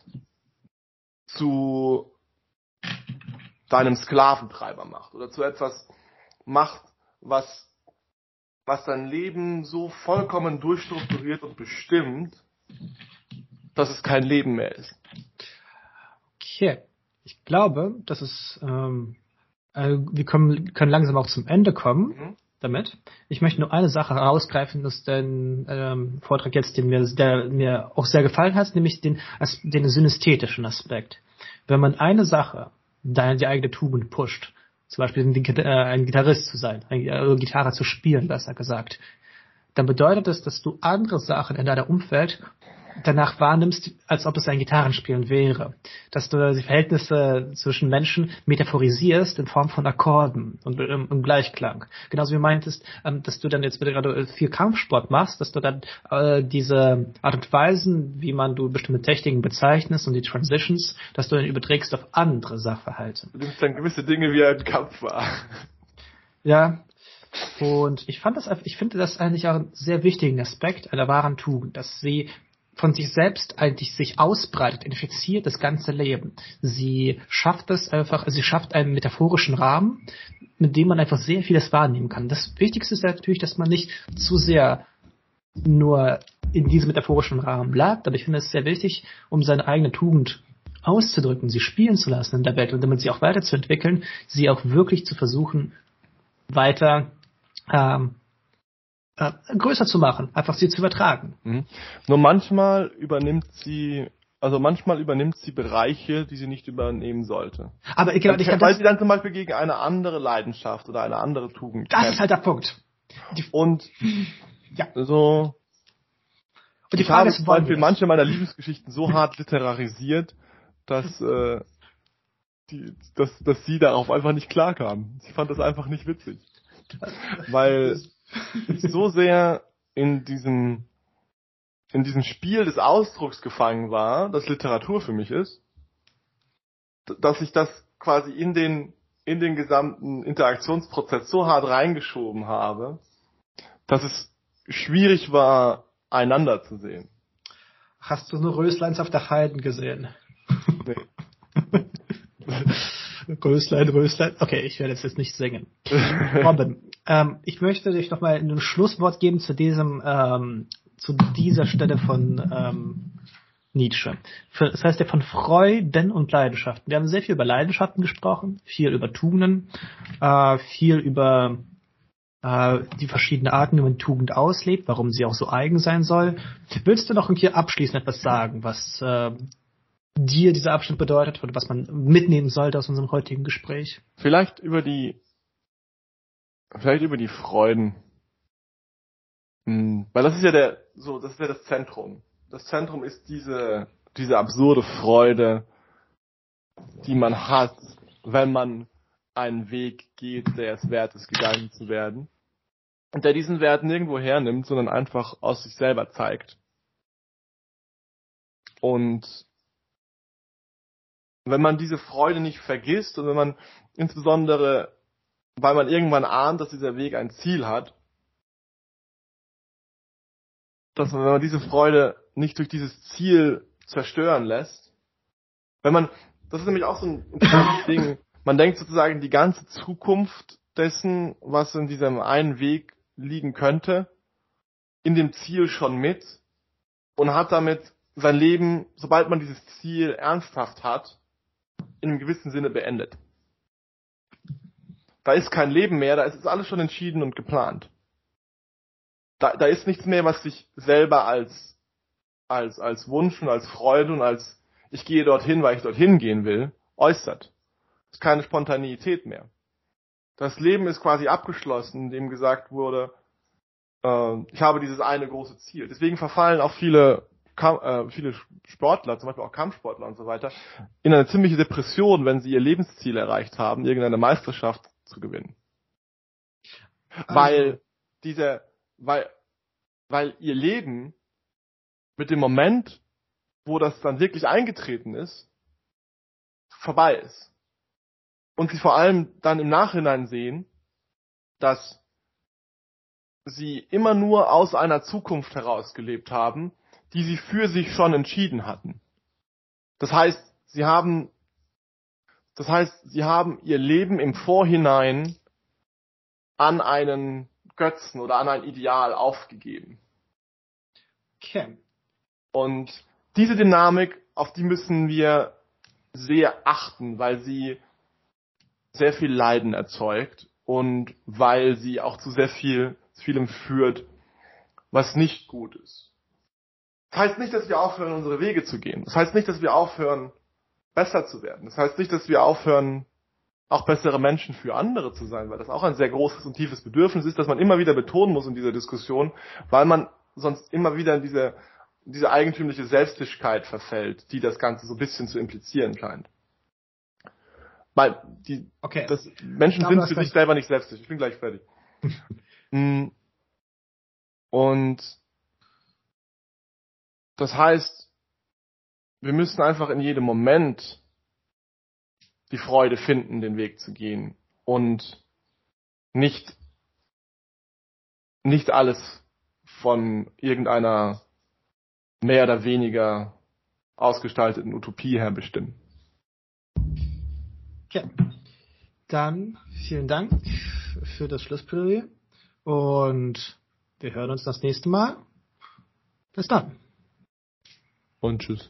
zu, deinem Sklaventreiber macht oder zu etwas macht, was, was dein Leben so vollkommen durchstrukturiert und bestimmt, dass es kein Leben mehr ist. Okay. Ich glaube, dass es, ähm, äh, wir kommen, können langsam auch zum Ende kommen. Mhm damit. Ich möchte nur eine Sache herausgreifen aus dem ähm, Vortrag jetzt, den mir, der mir auch sehr gefallen hat, nämlich den, den synästhetischen Aspekt. Wenn man eine Sache, deine, die eigene Tugend pusht, zum Beispiel ein, ein Gitarrist zu sein, eine äh, Gitarre zu spielen, besser gesagt, dann bedeutet das, dass du andere Sachen in deinem Umfeld danach wahrnimmst, als ob es ein Gitarrenspielen wäre. Dass du die Verhältnisse zwischen Menschen metaphorisierst in Form von Akkorden und im, im Gleichklang. Genauso wie meintest, ähm, dass du dann jetzt gerade viel Kampfsport machst, dass du dann äh, diese Art und Weisen, wie man du bestimmte Techniken bezeichnest und die Transitions, dass du dann überträgst auf andere Sachverhalte. Du nimmst dann gewisse Dinge wie ein Kampf wahr. Ja, und ich fand das, ich finde das eigentlich auch einen sehr wichtigen Aspekt einer wahren Tugend, dass sie von sich selbst eigentlich sich ausbreitet, infiziert das ganze Leben. Sie schafft es einfach, sie schafft einen metaphorischen Rahmen, mit dem man einfach sehr vieles wahrnehmen kann. Das Wichtigste ist natürlich, dass man nicht zu sehr nur in diesem metaphorischen Rahmen bleibt, aber ich finde es sehr wichtig, um seine eigene Tugend auszudrücken, sie spielen zu lassen in der Welt und damit sie auch weiterzuentwickeln, sie auch wirklich zu versuchen, weiter ähm, äh, größer zu machen, einfach sie zu übertragen. Mhm. Nur manchmal übernimmt sie also manchmal übernimmt sie Bereiche, die sie nicht übernehmen sollte. Aber ich, ich kann weil sie dann zum Beispiel gegen eine andere Leidenschaft oder eine andere Tugend. Das kämpft. ist halt der Punkt. Die, und ja. so. Und die ich Frage habe ist, zum Beispiel manche meiner Liebesgeschichten so hart literarisiert, dass äh, die, dass, dass sie darauf einfach nicht klarkam. Ich fand das einfach nicht witzig. Weil ich so sehr in diesem, in diesem Spiel des Ausdrucks gefangen war, das Literatur für mich ist, dass ich das quasi in den, in den gesamten Interaktionsprozess so hart reingeschoben habe, dass es schwierig war, einander zu sehen. Hast du nur Rösleins auf der Heiden gesehen? Nee. Röslein, Röslein. Okay, ich werde jetzt nicht singen. Robin, ähm, ich möchte dich noch mal ein Schlusswort geben zu diesem, ähm, zu dieser Stelle von ähm, Nietzsche. Das heißt ja von Freuden und Leidenschaften. Wir haben sehr viel über Leidenschaften gesprochen, viel über Tugenden, äh, viel über äh, die verschiedenen Arten, wie man Tugend auslebt, warum sie auch so eigen sein soll. Willst du noch hier abschließend etwas sagen, was äh, dir dieser Abschnitt bedeutet oder was man mitnehmen sollte aus unserem heutigen Gespräch? Vielleicht über die, vielleicht über die Freuden. Hm, weil das ist ja der, so, das ist ja das Zentrum. Das Zentrum ist diese, diese absurde Freude, die man hat, wenn man einen Weg geht, der es wert ist, gegangen zu werden. Und der diesen Wert nirgendwo hernimmt, sondern einfach aus sich selber zeigt. Und wenn man diese Freude nicht vergisst und wenn man insbesondere, weil man irgendwann ahnt, dass dieser Weg ein Ziel hat, dass man, wenn man diese Freude nicht durch dieses Ziel zerstören lässt, wenn man, das ist nämlich auch so ein interessantes Ding, man denkt sozusagen die ganze Zukunft dessen, was in diesem einen Weg liegen könnte, in dem Ziel schon mit und hat damit sein Leben, sobald man dieses Ziel ernsthaft hat, in einem gewissen Sinne beendet. Da ist kein Leben mehr, da ist alles schon entschieden und geplant. Da, da ist nichts mehr, was sich selber als, als, als Wunsch und als Freude und als ich gehe dorthin, weil ich dorthin gehen will, äußert. Es ist keine Spontaneität mehr. Das Leben ist quasi abgeschlossen, indem gesagt wurde, äh, ich habe dieses eine große Ziel. Deswegen verfallen auch viele äh, viele Sportler, zum Beispiel auch Kampfsportler und so weiter, in eine ziemliche Depression, wenn sie ihr Lebensziel erreicht haben, irgendeine Meisterschaft zu gewinnen. Also. Weil diese, weil, weil ihr Leben mit dem Moment, wo das dann wirklich eingetreten ist, vorbei ist. Und sie vor allem dann im Nachhinein sehen, dass sie immer nur aus einer Zukunft heraus gelebt haben, die sie für sich schon entschieden hatten. Das heißt, sie haben Das heißt, sie haben ihr Leben im Vorhinein an einen Götzen oder an ein Ideal aufgegeben. Okay. Und diese Dynamik, auf die müssen wir sehr achten, weil sie sehr viel Leiden erzeugt und weil sie auch zu sehr viel, zu vielem führt, was nicht gut ist. Das heißt nicht, dass wir aufhören, unsere Wege zu gehen. Das heißt nicht, dass wir aufhören, besser zu werden. Das heißt nicht, dass wir aufhören, auch bessere Menschen für andere zu sein, weil das auch ein sehr großes und tiefes Bedürfnis ist, das man immer wieder betonen muss in dieser Diskussion, weil man sonst immer wieder in diese, diese eigentümliche Selbstigkeit verfällt, die das Ganze so ein bisschen zu implizieren scheint. Weil die okay. das, Menschen glaube, sind für sich selber nicht selbstig. Ich bin gleich fertig. Mm. und das heißt, wir müssen einfach in jedem Moment die Freude finden, den Weg zu gehen und nicht, nicht alles von irgendeiner mehr oder weniger ausgestalteten Utopie her bestimmen. Ja. Dann vielen Dank für das Schlussplädoyer und wir hören uns das nächste Mal. Bis dann. Und tschüss.